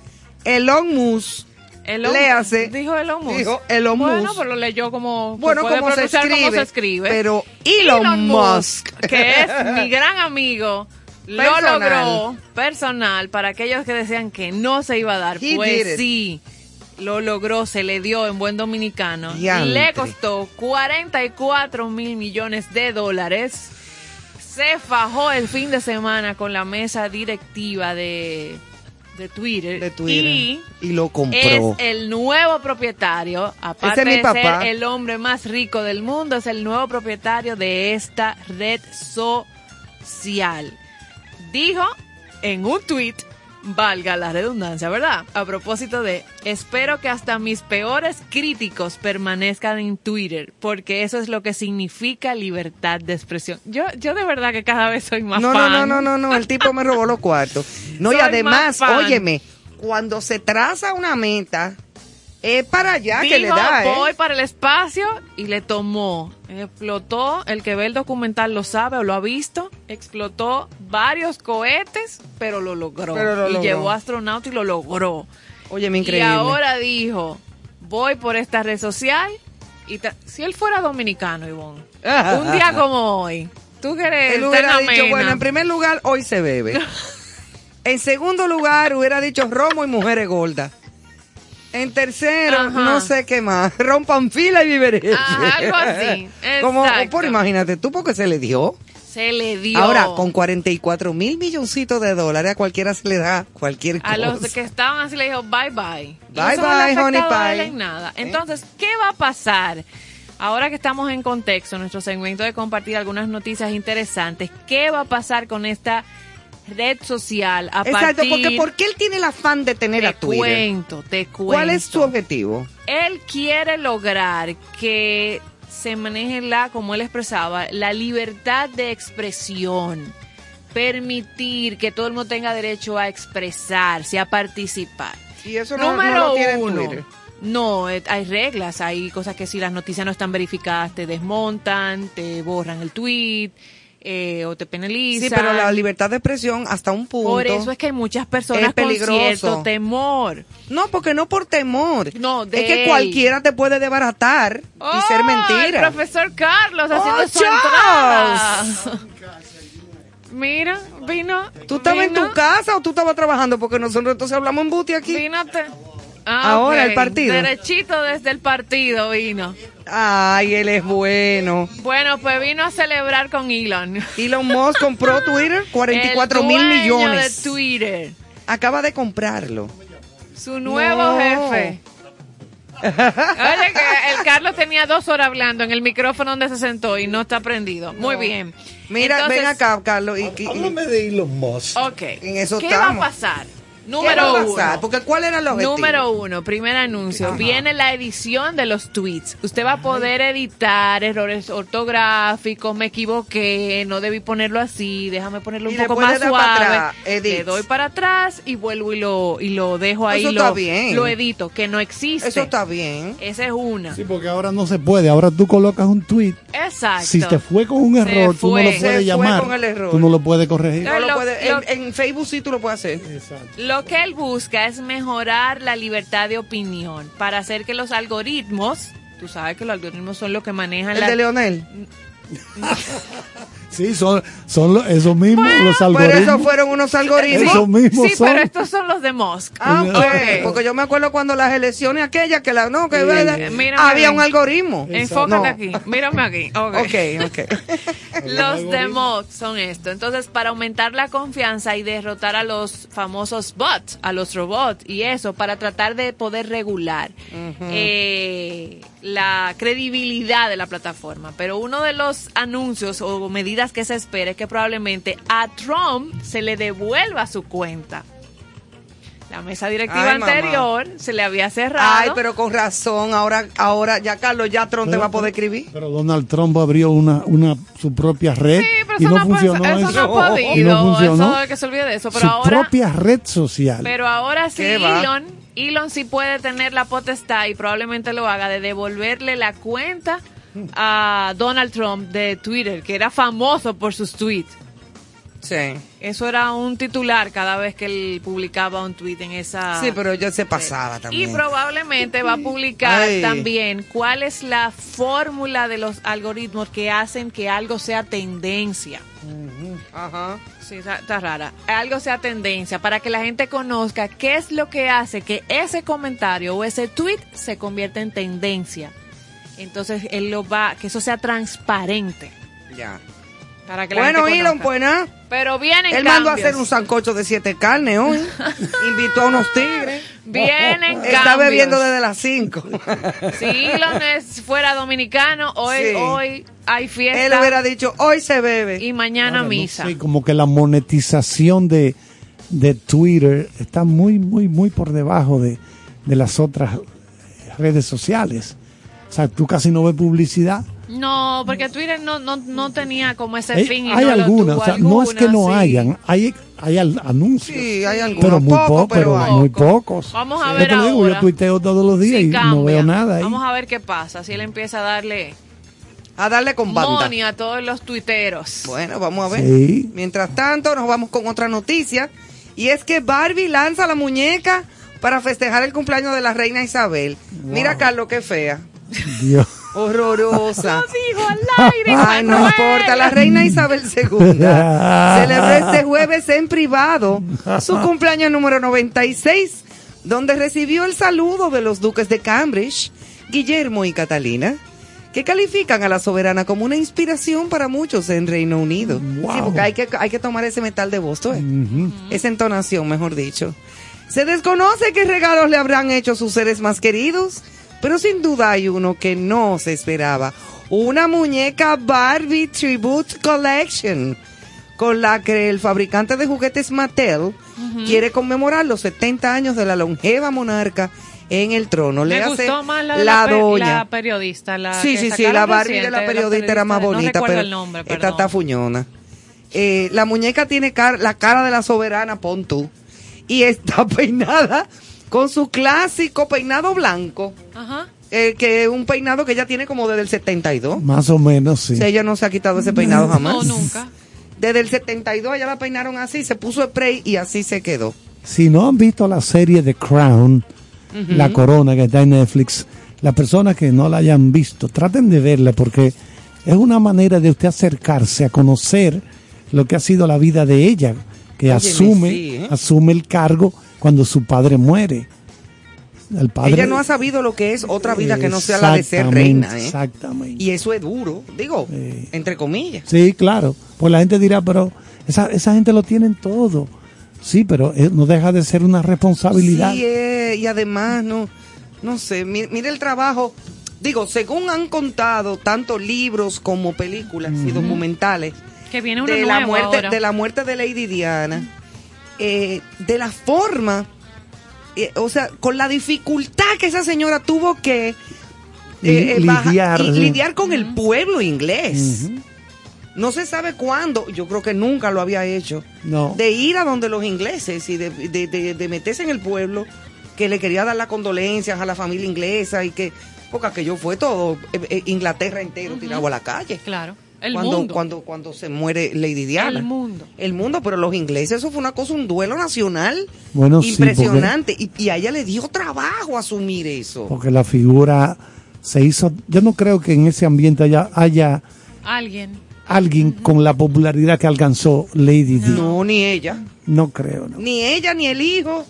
Elon Musk Elon- le hace. Dijo Elon Musk. Dijo Elon Bueno, Musk. pero lo leyó como. Bueno, como se escribe, como se escribe. pero Elon Musk. que es mi gran amigo, lo logró personal para aquellos que decían que no se iba a dar. He pues sí, lo logró, se le dio en buen dominicano. Diantre. Le costó 44 mil millones de dólares. Se fajó el fin de semana con la mesa directiva de, de Twitter. De Twitter. Y Y lo compró. es el nuevo propietario, aparte es de papá. ser el hombre más rico del mundo, es el nuevo propietario de esta red social. Dijo en un tweet, valga la redundancia, ¿verdad? A propósito de, espero que hasta mis peores críticos permanezcan en Twitter, porque eso es lo que significa libertad de expresión. Yo, yo de verdad que cada vez soy más No, no, fan. no, no, no, no, el tipo me robó los cuartos. No, y además, óyeme, cuando se traza una meta, Es para allá que le Dijo, da, ¿eh? voy para el espacio y le tomó. Explotó, el que ve el documental lo sabe o lo ha visto, explotó varios cohetes, pero lo logró. Pero lo y logró. llevó astronauta y lo logró. Oye, me Y increíble. ahora dijo, voy por esta red social. y Si él fuera dominicano, Ivonne, un día como hoy, tú que eres Él hubiera dicho, bueno, en primer lugar, hoy se bebe. en segundo lugar, hubiera dicho romo y mujeres gordas. En tercero, Ajá. no sé qué más. Rompan fila y vivereche. Ajá, algo así. Como, por imagínate tú, porque se le dio. Se le dio Ahora, con 44 mil milloncitos de dólares, a cualquiera se le da cualquier cosa. a los que estaban así le dijo bye bye. Bye, no bye, honey pie. en nada. Entonces, ¿qué va a pasar? Ahora que estamos en contexto, nuestro segmento de compartir algunas noticias interesantes, ¿qué va a pasar con esta red social a Exacto, partir porque ¿por qué él tiene el afán de tener te a Twitter? cuento, te cuento. ¿Cuál es su objetivo? Él quiere lograr que se maneje la, como él expresaba, la libertad de expresión. Permitir que todo el mundo tenga derecho a expresarse, a participar. Y eso no, Número no lo tiene en uno. Twitter. No, eh, hay reglas, hay cosas que si las noticias no están verificadas te desmontan, te borran el tweet eh, o te penalizan. Sí, pero la libertad de expresión hasta un punto. Por eso es que hay muchas personas con cierto temor. No, porque no por temor. No, de es que él. cualquiera te puede desbaratar y ser ¡Oh, mentira. El profesor Carlos haciendo ¡Oh, su entrada. Mira, vino. ¿Tú estabas en tu casa o tú estabas trabajando? Porque nosotros entonces hablamos en buti aquí. Vínate. Ah, Ahora el partido. Derechito desde el partido vino. Ay, él es bueno. Bueno, pues vino a celebrar con Elon. Elon Musk compró Twitter 44 El mil dueño millones. de Twitter. Acaba de comprarlo. Su nuevo No. jefe. Oye, que el Carlos tenía dos horas hablando en el micrófono donde se sentó y no está prendido. Muy bien. Mira, Entonces- ven acá, Carlos. Y, y- Háblame de Elon Musk. Ok. En eso ¿Qué estamos. va a pasar? ¿Qué Número va a uno. Porque ¿cuál era el objetivo? Número uno, primer anuncio. Ajá. Viene la edición de los tweets. Usted va a poder editar errores ortográficos, me equivoqué, no debí ponerlo así, déjame ponerlo un Y poco más suave. Le doy para atrás y vuelvo y lo, y lo dejo ahí. Eso lo, está bien. Lo edito, que no existe. Eso está bien. Esa es una. Sí, porque ahora no se puede. Ahora tú colocas un tweet. Exacto. Si te fue con un Se error, tú no lo Se puedes fue llamar. con el error. Tú no lo puedes corregir. No lo Lo- lo- en, en Facebook sí tú lo puedes hacer. Lo que él busca es mejorar la libertad de opinión para hacer que los algoritmos, tú sabes que los algoritmos son los que manejan El la de Leonel. Sí, son, son lo- esos mismos los Pero algoritmos. esos fueron unos algoritmos. Esos mismos Sí, son. pero estos son los de Musk. Ah, ok. Ok. Porque yo me acuerdo cuando las elecciones aquellas que la no que había un algoritmo. Enfócate No. aquí, mírame aquí. Ok. Ok, ok. Los de Musk son esto. Entonces, para aumentar la confianza y derrotar a los famosos bots, a los robots y eso, para tratar de poder regular eh, la credibilidad de la plataforma. Pero uno de los anuncios o medidas que se espera es que probablemente a Trump se le devuelva su cuenta. La mesa directiva Ay, mamá. anterior se le había cerrado. Ay, pero con razón, ahora, ahora ya Carlos, ya Tron te va a poder escribir. Pero Donald Trump abrió una, una su propia red pero y eso no, funcionó eso no ha podido. Y no funcionó. Eso que se olvide de eso. Pero su ahora, propia red social. pero ahora sí. Elon, Elon sí puede tener la potestad y probablemente lo haga de devolverle la cuenta a Donald Trump de Twitter, que era famoso por sus tweets. Sí. Eso era un titular cada vez que él publicaba un tweet en esa. Sí, pero ya se pasaba Y también. probablemente va a publicar Ay. también cuál es la fórmula de los algoritmos que hacen que algo sea tendencia. Ajá. Sí, está, está rara. Algo sea tendencia para que la gente conozca qué es lo que hace que ese comentario o ese tweet se convierta en tendencia. Entonces él lo va, que eso sea transparente. Ya. Para que Bueno, Elon, pues nada. Pero vienen Él mandó a hacer un sancocho de siete carnes hoy. Invitó a unos tigres. Vienen Está cambios. bebiendo desde las cinco. Si Elon es fuera dominicano, hoy, Sí. hoy hay fiesta. Él hubiera dicho, hoy se bebe. Y mañana Ahora, no misa. sé, como que la monetización de, de Twitter está muy, muy, muy por debajo de, de las otras redes sociales. O sea, tú casi no ves publicidad. No, porque Twitter no, no, no tenía como ese Eh, fin. Y hay no algunas, o sea, no es que no sí. hayan, hay, hay anuncios. Sí, hay algunos. pero muy pocos, pocos, pero, hay. muy pocos. Vamos a Yo ver te lo digo, ahora. yo tuiteo todos los días Sí, y no veo nada ahí. Vamos a ver qué pasa. Si él empieza a darle A darle con banda. money a todos los tuiteros. Bueno, vamos a ver. Sí. Mientras tanto, nos vamos con otra noticia. Y es que Barbie lanza la muñeca para festejar el cumpleaños de la reina Isabel. Mira, Carlos, qué fea. Dios. Horrorosa. dijo al aire, Ay, no importa. La reina Isabel II celebró este jueves en privado su cumpleaños número 96, donde recibió el saludo de los duques de Cambridge, Guillermo y Catalina, que califican a la soberana como una inspiración para muchos en Reino Unido. Sí, porque hay que, hay que tomar ese metal de voz, ¿tú ves? esa entonación, mejor dicho. Se desconoce qué regalos le habrán hecho sus seres más queridos, pero sin duda hay uno que no se esperaba. Una muñeca Barbie Tribute Collection, con la que el fabricante de juguetes Mattel quiere conmemorar los 70 años de la longeva monarca en el trono. Le Me hace gustó más la, de la, per- doña. la periodista. La Sí, sí, sí, la Barbie de la periodista era más bonita, pero el nombre, esta está fuñona. Eh, la muñeca tiene car- la cara de la soberana, pon tú, y está peinada con su clásico peinado blanco, Ajá. eh, que es un peinado que ella tiene como desde el 72. Más o menos, sí. O sea, ella no se ha quitado ese peinado jamás. No, nunca. Desde el 72 ella la peinaron así, se puso spray y así se quedó. Si no han visto la serie The Crown. La Corona, que está en Netflix, las personas que no la hayan visto, traten de verla porque es una manera de usted acercarse a conocer lo que ha sido la vida de ella, que Óyeme, asume, sí, ¿eh? asume el cargo cuando su padre muere. El padre, ella no ha sabido lo que es otra vida que no sea la de ser reina. ¿eh? Exactamente. Y eso es duro, digo, entre comillas. Sí, claro. Pues la gente dirá, pero esa, esa gente lo tienen todo. Sí, pero eh, no deja de ser una responsabilidad. Sí, eh, y además, no, no sé, mi- mire el trabajo. Digo, según han contado tanto libros como películas y documentales Que viene uno de la muerte ahora. de la muerte de Lady Diana, eh, de la forma, eh, o sea, con la dificultad que esa señora tuvo que eh, baja- lidiar, lidiar con el pueblo inglés. No se sabe cuándo, yo creo que nunca lo había hecho, No. de ir a donde los ingleses y de, de- de- de meterse en el pueblo que le quería dar las condolencias a la familia inglesa y que, porque aquello fue todo, eh, eh, Inglaterra entero tirado a la calle. Claro. El cuando, mundo. Cuando, cuando se muere Lady Diana. El mundo. El mundo, pero los ingleses, eso fue una cosa, un duelo nacional Bueno, sí, impresionante. y, y a ella le dio trabajo asumir eso. Porque la figura se hizo. Yo no creo que en ese ambiente haya, haya Alguien. alguien con la popularidad que alcanzó Lady Di. No, ni ella. No creo, no. Ni ella, ni el hijo,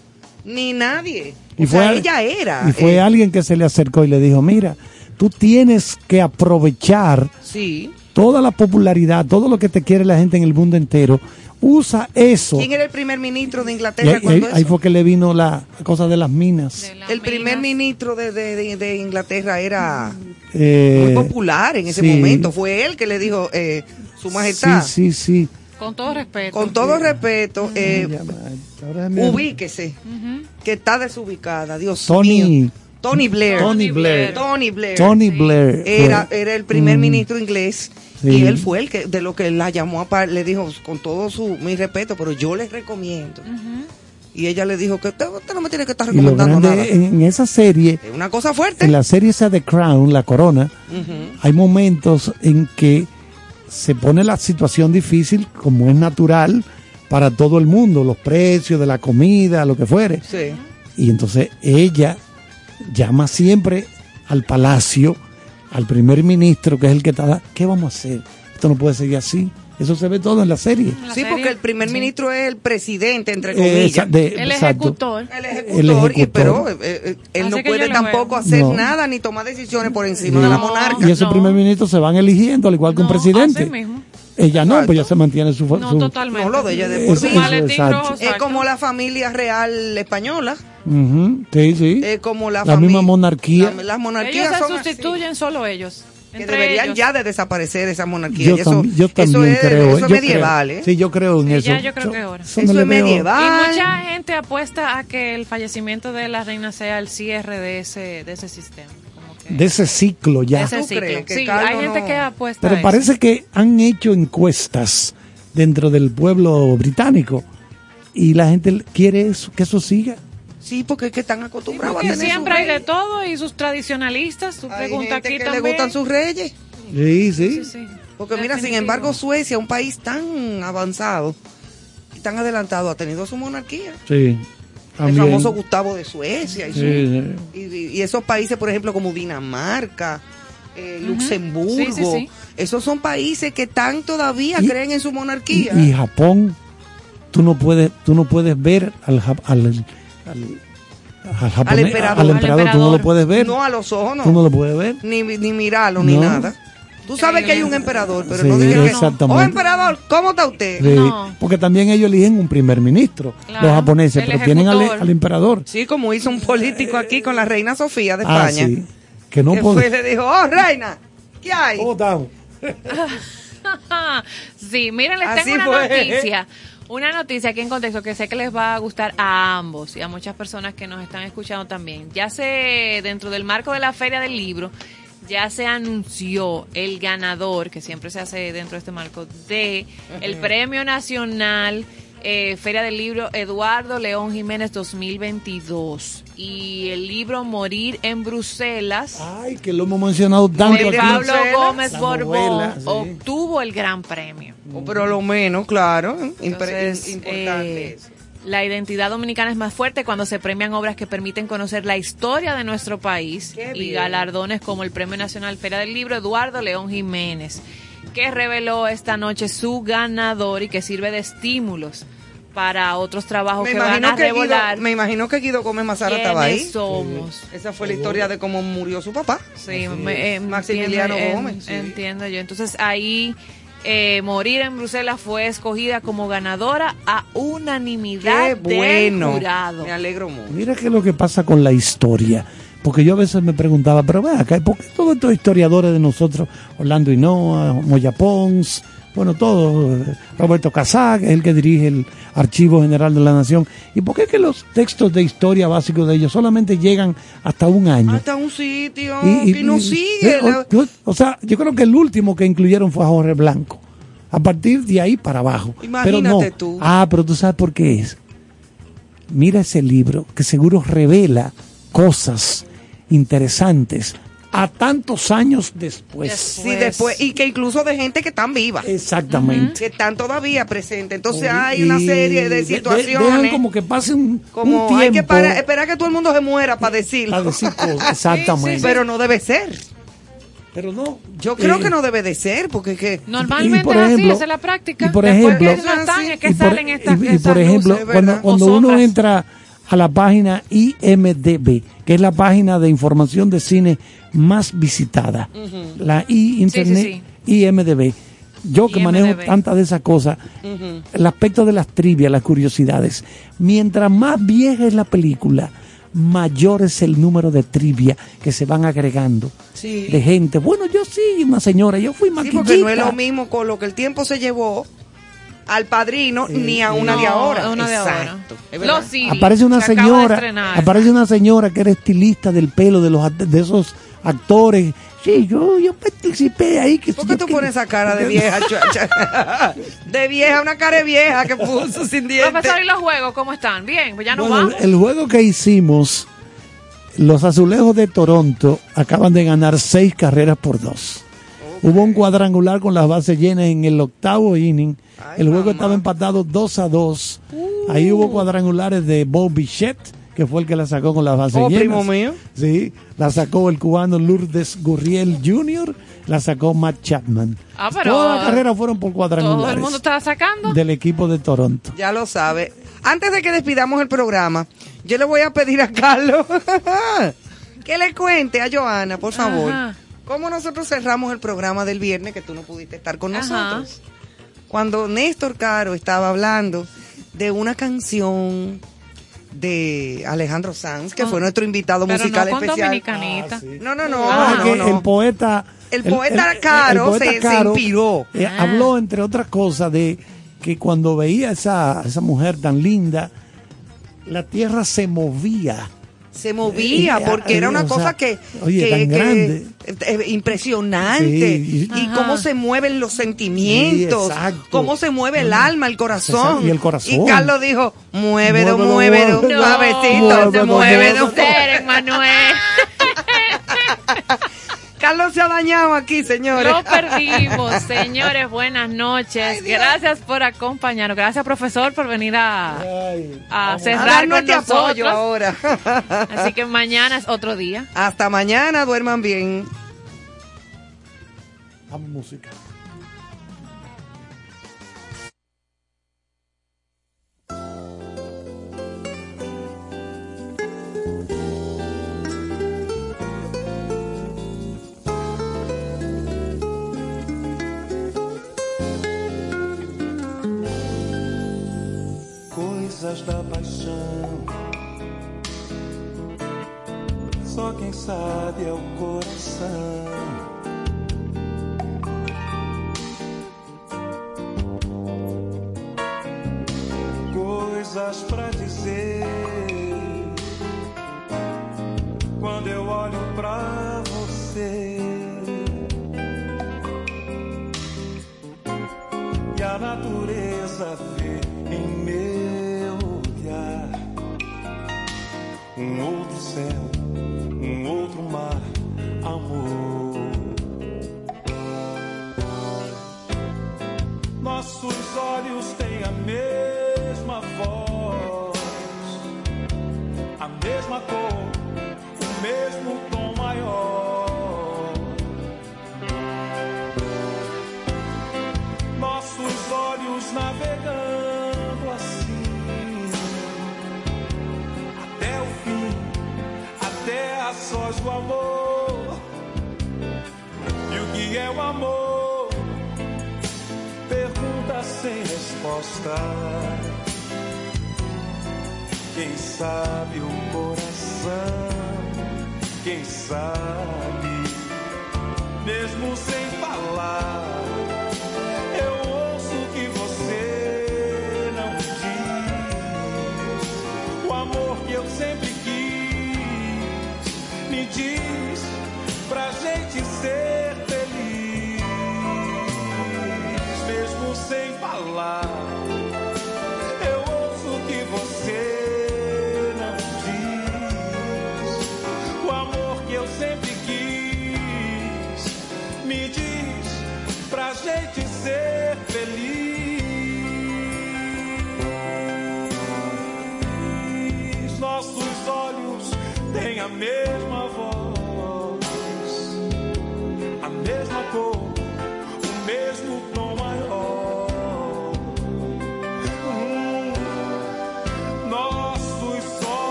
ni nadie. Y o sea, fue- ella era. Y fue eh, alguien que se le acercó y le dijo: Mira, tú tienes que aprovechar Sí. Toda la popularidad, todo lo que te quiere la gente en el mundo entero. Usa eso. ¿Quién era el primer ministro de Inglaterra ahí, cuando ahí eso? fue que le vino la cosa de las minas. El primer ministro de, de- de- de Inglaterra era Eh, muy popular en ese sí. momento. Fue él que le dijo, eh, su majestad, Sí, sí, sí. Con todo respeto. con todo respeto, eh, Ahora me- ubíquese, que está desubicada, Dios Tony- mío. Tony Blair. Tony Blair. Tony Blair. Tony Blair. Era, fue. era el primer Mm. ministro inglés Sí. y él fue el que de lo que la llamó a par- le dijo con todo su mi respeto, pero yo les recomiendo. Y ella le dijo que usted, usted no me tiene que estar recomendando nada. en, esa serie, Es una cosa fuerte. en la serie esa de Crown, La Corona, Ujú. hay momentos en que se pone la situación difícil, como es natural para todo el mundo, los precios de la comida, lo que fuere. Sí. Y entonces ella llama siempre al palacio, al primer ministro, que es el que está, ¿qué vamos a hacer? Esto no puede seguir así. Eso se ve todo en la serie. Sí, porque el primer ministro es el presidente, entre comillas. de- El ejecutor. El El ejecutor, y- pero eh, eh, él Así no puede tampoco hacer No. nada ni tomar decisiones por encima de la monarca. Y esos primer ministros se van eligiendo, al igual que un No, presidente. así mismo. Ella no, pues ya se mantiene su... No, su- totalmente. No, lo de ella de Eso- por eso, rojo, Es exacto. como la familia real española, Ujú, Sí, sí. es como la, La misma monarquía. la- las monarquías Ellos se son así, sustituyen solo ellos. que Entre deberían ellos. ya de desaparecer esa monarquía. Yo, Y eso, tam- yo eso también es, creo. Eso yo es medieval, creo. ¿eh? Sí, yo creo en Sí, eso. ya yo creo que ahora. no Eso le es medieval. Y mucha gente apuesta a que el fallecimiento de la reina sea el cierre de ese, de ese sistema. De ese ciclo ya. Ese ciclo. Sí, hay gente que apuesta a Pero eso. parece que han hecho encuestas dentro del pueblo británico y la gente quiere eso, que eso siga. Sí, porque es que están acostumbrados a Porque tener siempre hay de todo y sus tradicionalistas. Tú Hay preguntas gente aquí que también. le gustan sus reyes. Sí, sí. Porque mira, sin embargo, Suecia, un país tan avanzado y tan adelantado, ha tenido su monarquía. Sí. El famoso Gustavo de Suecia. Y, su- Sí, y- y- y esos países, por ejemplo, como Dinamarca, eh, Luxemburgo, Sí, sí, sí. esos son países que tan todavía Y- creen en su monarquía. y Japón, tú no puedes, tú no puedes ver al, al, al, al japonés- Al emperador. al emperador, tú no lo puedes ver. No a los ojos, no. Tú no lo puedes ver. Ni, ni mirarlo, ni nada. Tú sabes que hay un emperador, pero Sí, no digas que exactamente. Oh, emperador, ¿cómo está usted? Sí, Porque también ellos eligen un primer ministro, Claro, los japoneses, el pero tienen al, emperador. Sí, como hizo un político aquí con la reina Sofía de Ah, España. sí. Que no y le dijo, oh, reina, ¿qué hay? sí, miren, les Así tengo una fue. noticia. Una noticia aquí en contexto que sé que les va a gustar a ambos y a muchas personas que nos están escuchando también. Ya se, dentro del marco de la Feria del Libro, ya se anunció el ganador, que siempre se hace dentro de este marco, de el Premio Nacional eh, Feria del Libro Eduardo León Jiménez 2022. Y el libro Morir en Bruselas. Ay, que lo hemos mencionado tanto de. Pablo Gómez La Borbón novela, sí. obtuvo el gran premio. Oh, pero lo menos, claro. Entonces, importante eh, la identidad dominicana es más fuerte cuando se premian obras que permiten conocer la historia de nuestro país y galardones como el Premio Nacional Feria del Libro Eduardo León Jiménez, que reveló esta noche su ganador y que sirve de estímulos para otros trabajos Me que van a que Guido, revelar. me imagino que Guido Gómez Mazara ¿Quiénes estaba ahí. somos? Esa fue la historia de cómo murió su papá. Sí, me- eh, Maximiliano entiendo, Gómez. sí. Entiendo yo. Entonces ahí eh, Morir en Bruselas fue escogida como ganadora a unanimidad Qué bueno. del jurado. Me alegro mucho. Mira qué es lo que pasa con la historia. Porque yo a veces me preguntaba, pero ve acá, ¿por qué todos estos historiadores de nosotros, Orlando Hinoa, Moya Pons, bueno, todos, Roberto que es el que dirige el Archivo General de la Nación, ¿y por qué que los textos de historia básicos de ellos solamente llegan hasta un año? Hasta un sitio Y- no sigue. o, o sea, yo creo que el último que incluyeron fue a Jorge Blanco. A partir de ahí para abajo. pero no. Imagínate tú. Ah, pero tú sabes por qué es. Mira ese libro que seguro revela cosas interesantes a tantos años después. Sí, después, y que incluso de gente que están viva. Exactamente. Que están todavía presentes. Entonces hay una Y serie de- de de- situaciones. dejan como que pase un, como un hay que tiempo. para- esperar que todo el mundo se muera para decirlo. Para decir cosas, exactamente. Pero no debe ser. Pero no. Yo creo Eh, que no debe de ser, porque es que. Normalmente Y por es así, ejemplo- esa es la práctica. y por Después ejemplo- y por, salen estas, y- y estas por ejemplo, luces, cuando, uno entra a la página IMDB, que es la página de información de cine más visitada, la I Internet sí, IMDB. Yo que manejo tantas de esas cosas, el aspecto de las trivias, las curiosidades, mientras más vieja es la película, mayor es el número de trivia que se van agregando Sí. de gente. Bueno, yo sí, una señora, yo fui Sí, maquillita. porque no es lo mismo con lo que el tiempo se llevó al padrino ni a una de ahora. a una de ahora. Exacto. Es verdad. Los CD, aparece una se acaba de señora aparece una señora que era estilista del pelo de los de esos actores sí yo yo participé ahí que ¿Por qué tú pones esa cara de vieja, chuacha? De vieja, una cara de vieja que puso sin dientes. Profesor, ¿y los juegos cómo están? Bien, pues ya nos Bueno, vamos. el, el juego que hicimos los azulejos de Toronto acaban de ganar seis carreras por dos hubo un cuadrangular con las bases llenas en el octavo inning el juego estaba empatado 2 a 2 ahí hubo cuadrangulares de Bob Bichette que fue el que la sacó con las bases Oh, llenas primo mío. Sí, la sacó el cubano Lourdes Gurriel Jr., la sacó Matt Chapman. Ah, pero Todas las carreras fueron por todo el cuadrangulares mundo está sacando. del equipo de Toronto. Ya lo sabe. Antes de que despidamos el programa, yo le voy a pedir a Carlos que le cuente a Joana, por favor, Ajá. Cómo nosotros cerramos el programa del viernes que tú no pudiste estar con Ajá. nosotros. Cuando Néstor Caro estaba hablando de una canción de Alejandro Sanz, que Ah, fue nuestro invitado Pero musical no con especial. Dominicanita. No, no, no, Ah, no, no. el poeta El poeta Caro se- se inspiró. eh, Ah. habló entre otras cosas de que cuando veía esa esa mujer tan linda la tierra se movía Se movía Eh, porque era una o sea, cosa que, oye, que- tan que- grande. eh, impresionante Sí, y- y cómo se mueven los sentimientos, Sí, cómo se mueve el alma, el corazón. Y el corazón. Y Carlos dijo, muévelo. muévelo. Ser, Manuel. Carlos se ha dañado aquí, señores. Lo perdimos, señores. Buenas noches. Gracias por acompañarnos. Gracias, profesor, por venir a, cerrar con este apoyo ahora. Así que mañana es otro día. Hasta mañana, duerman bien. Dame música. É o coração.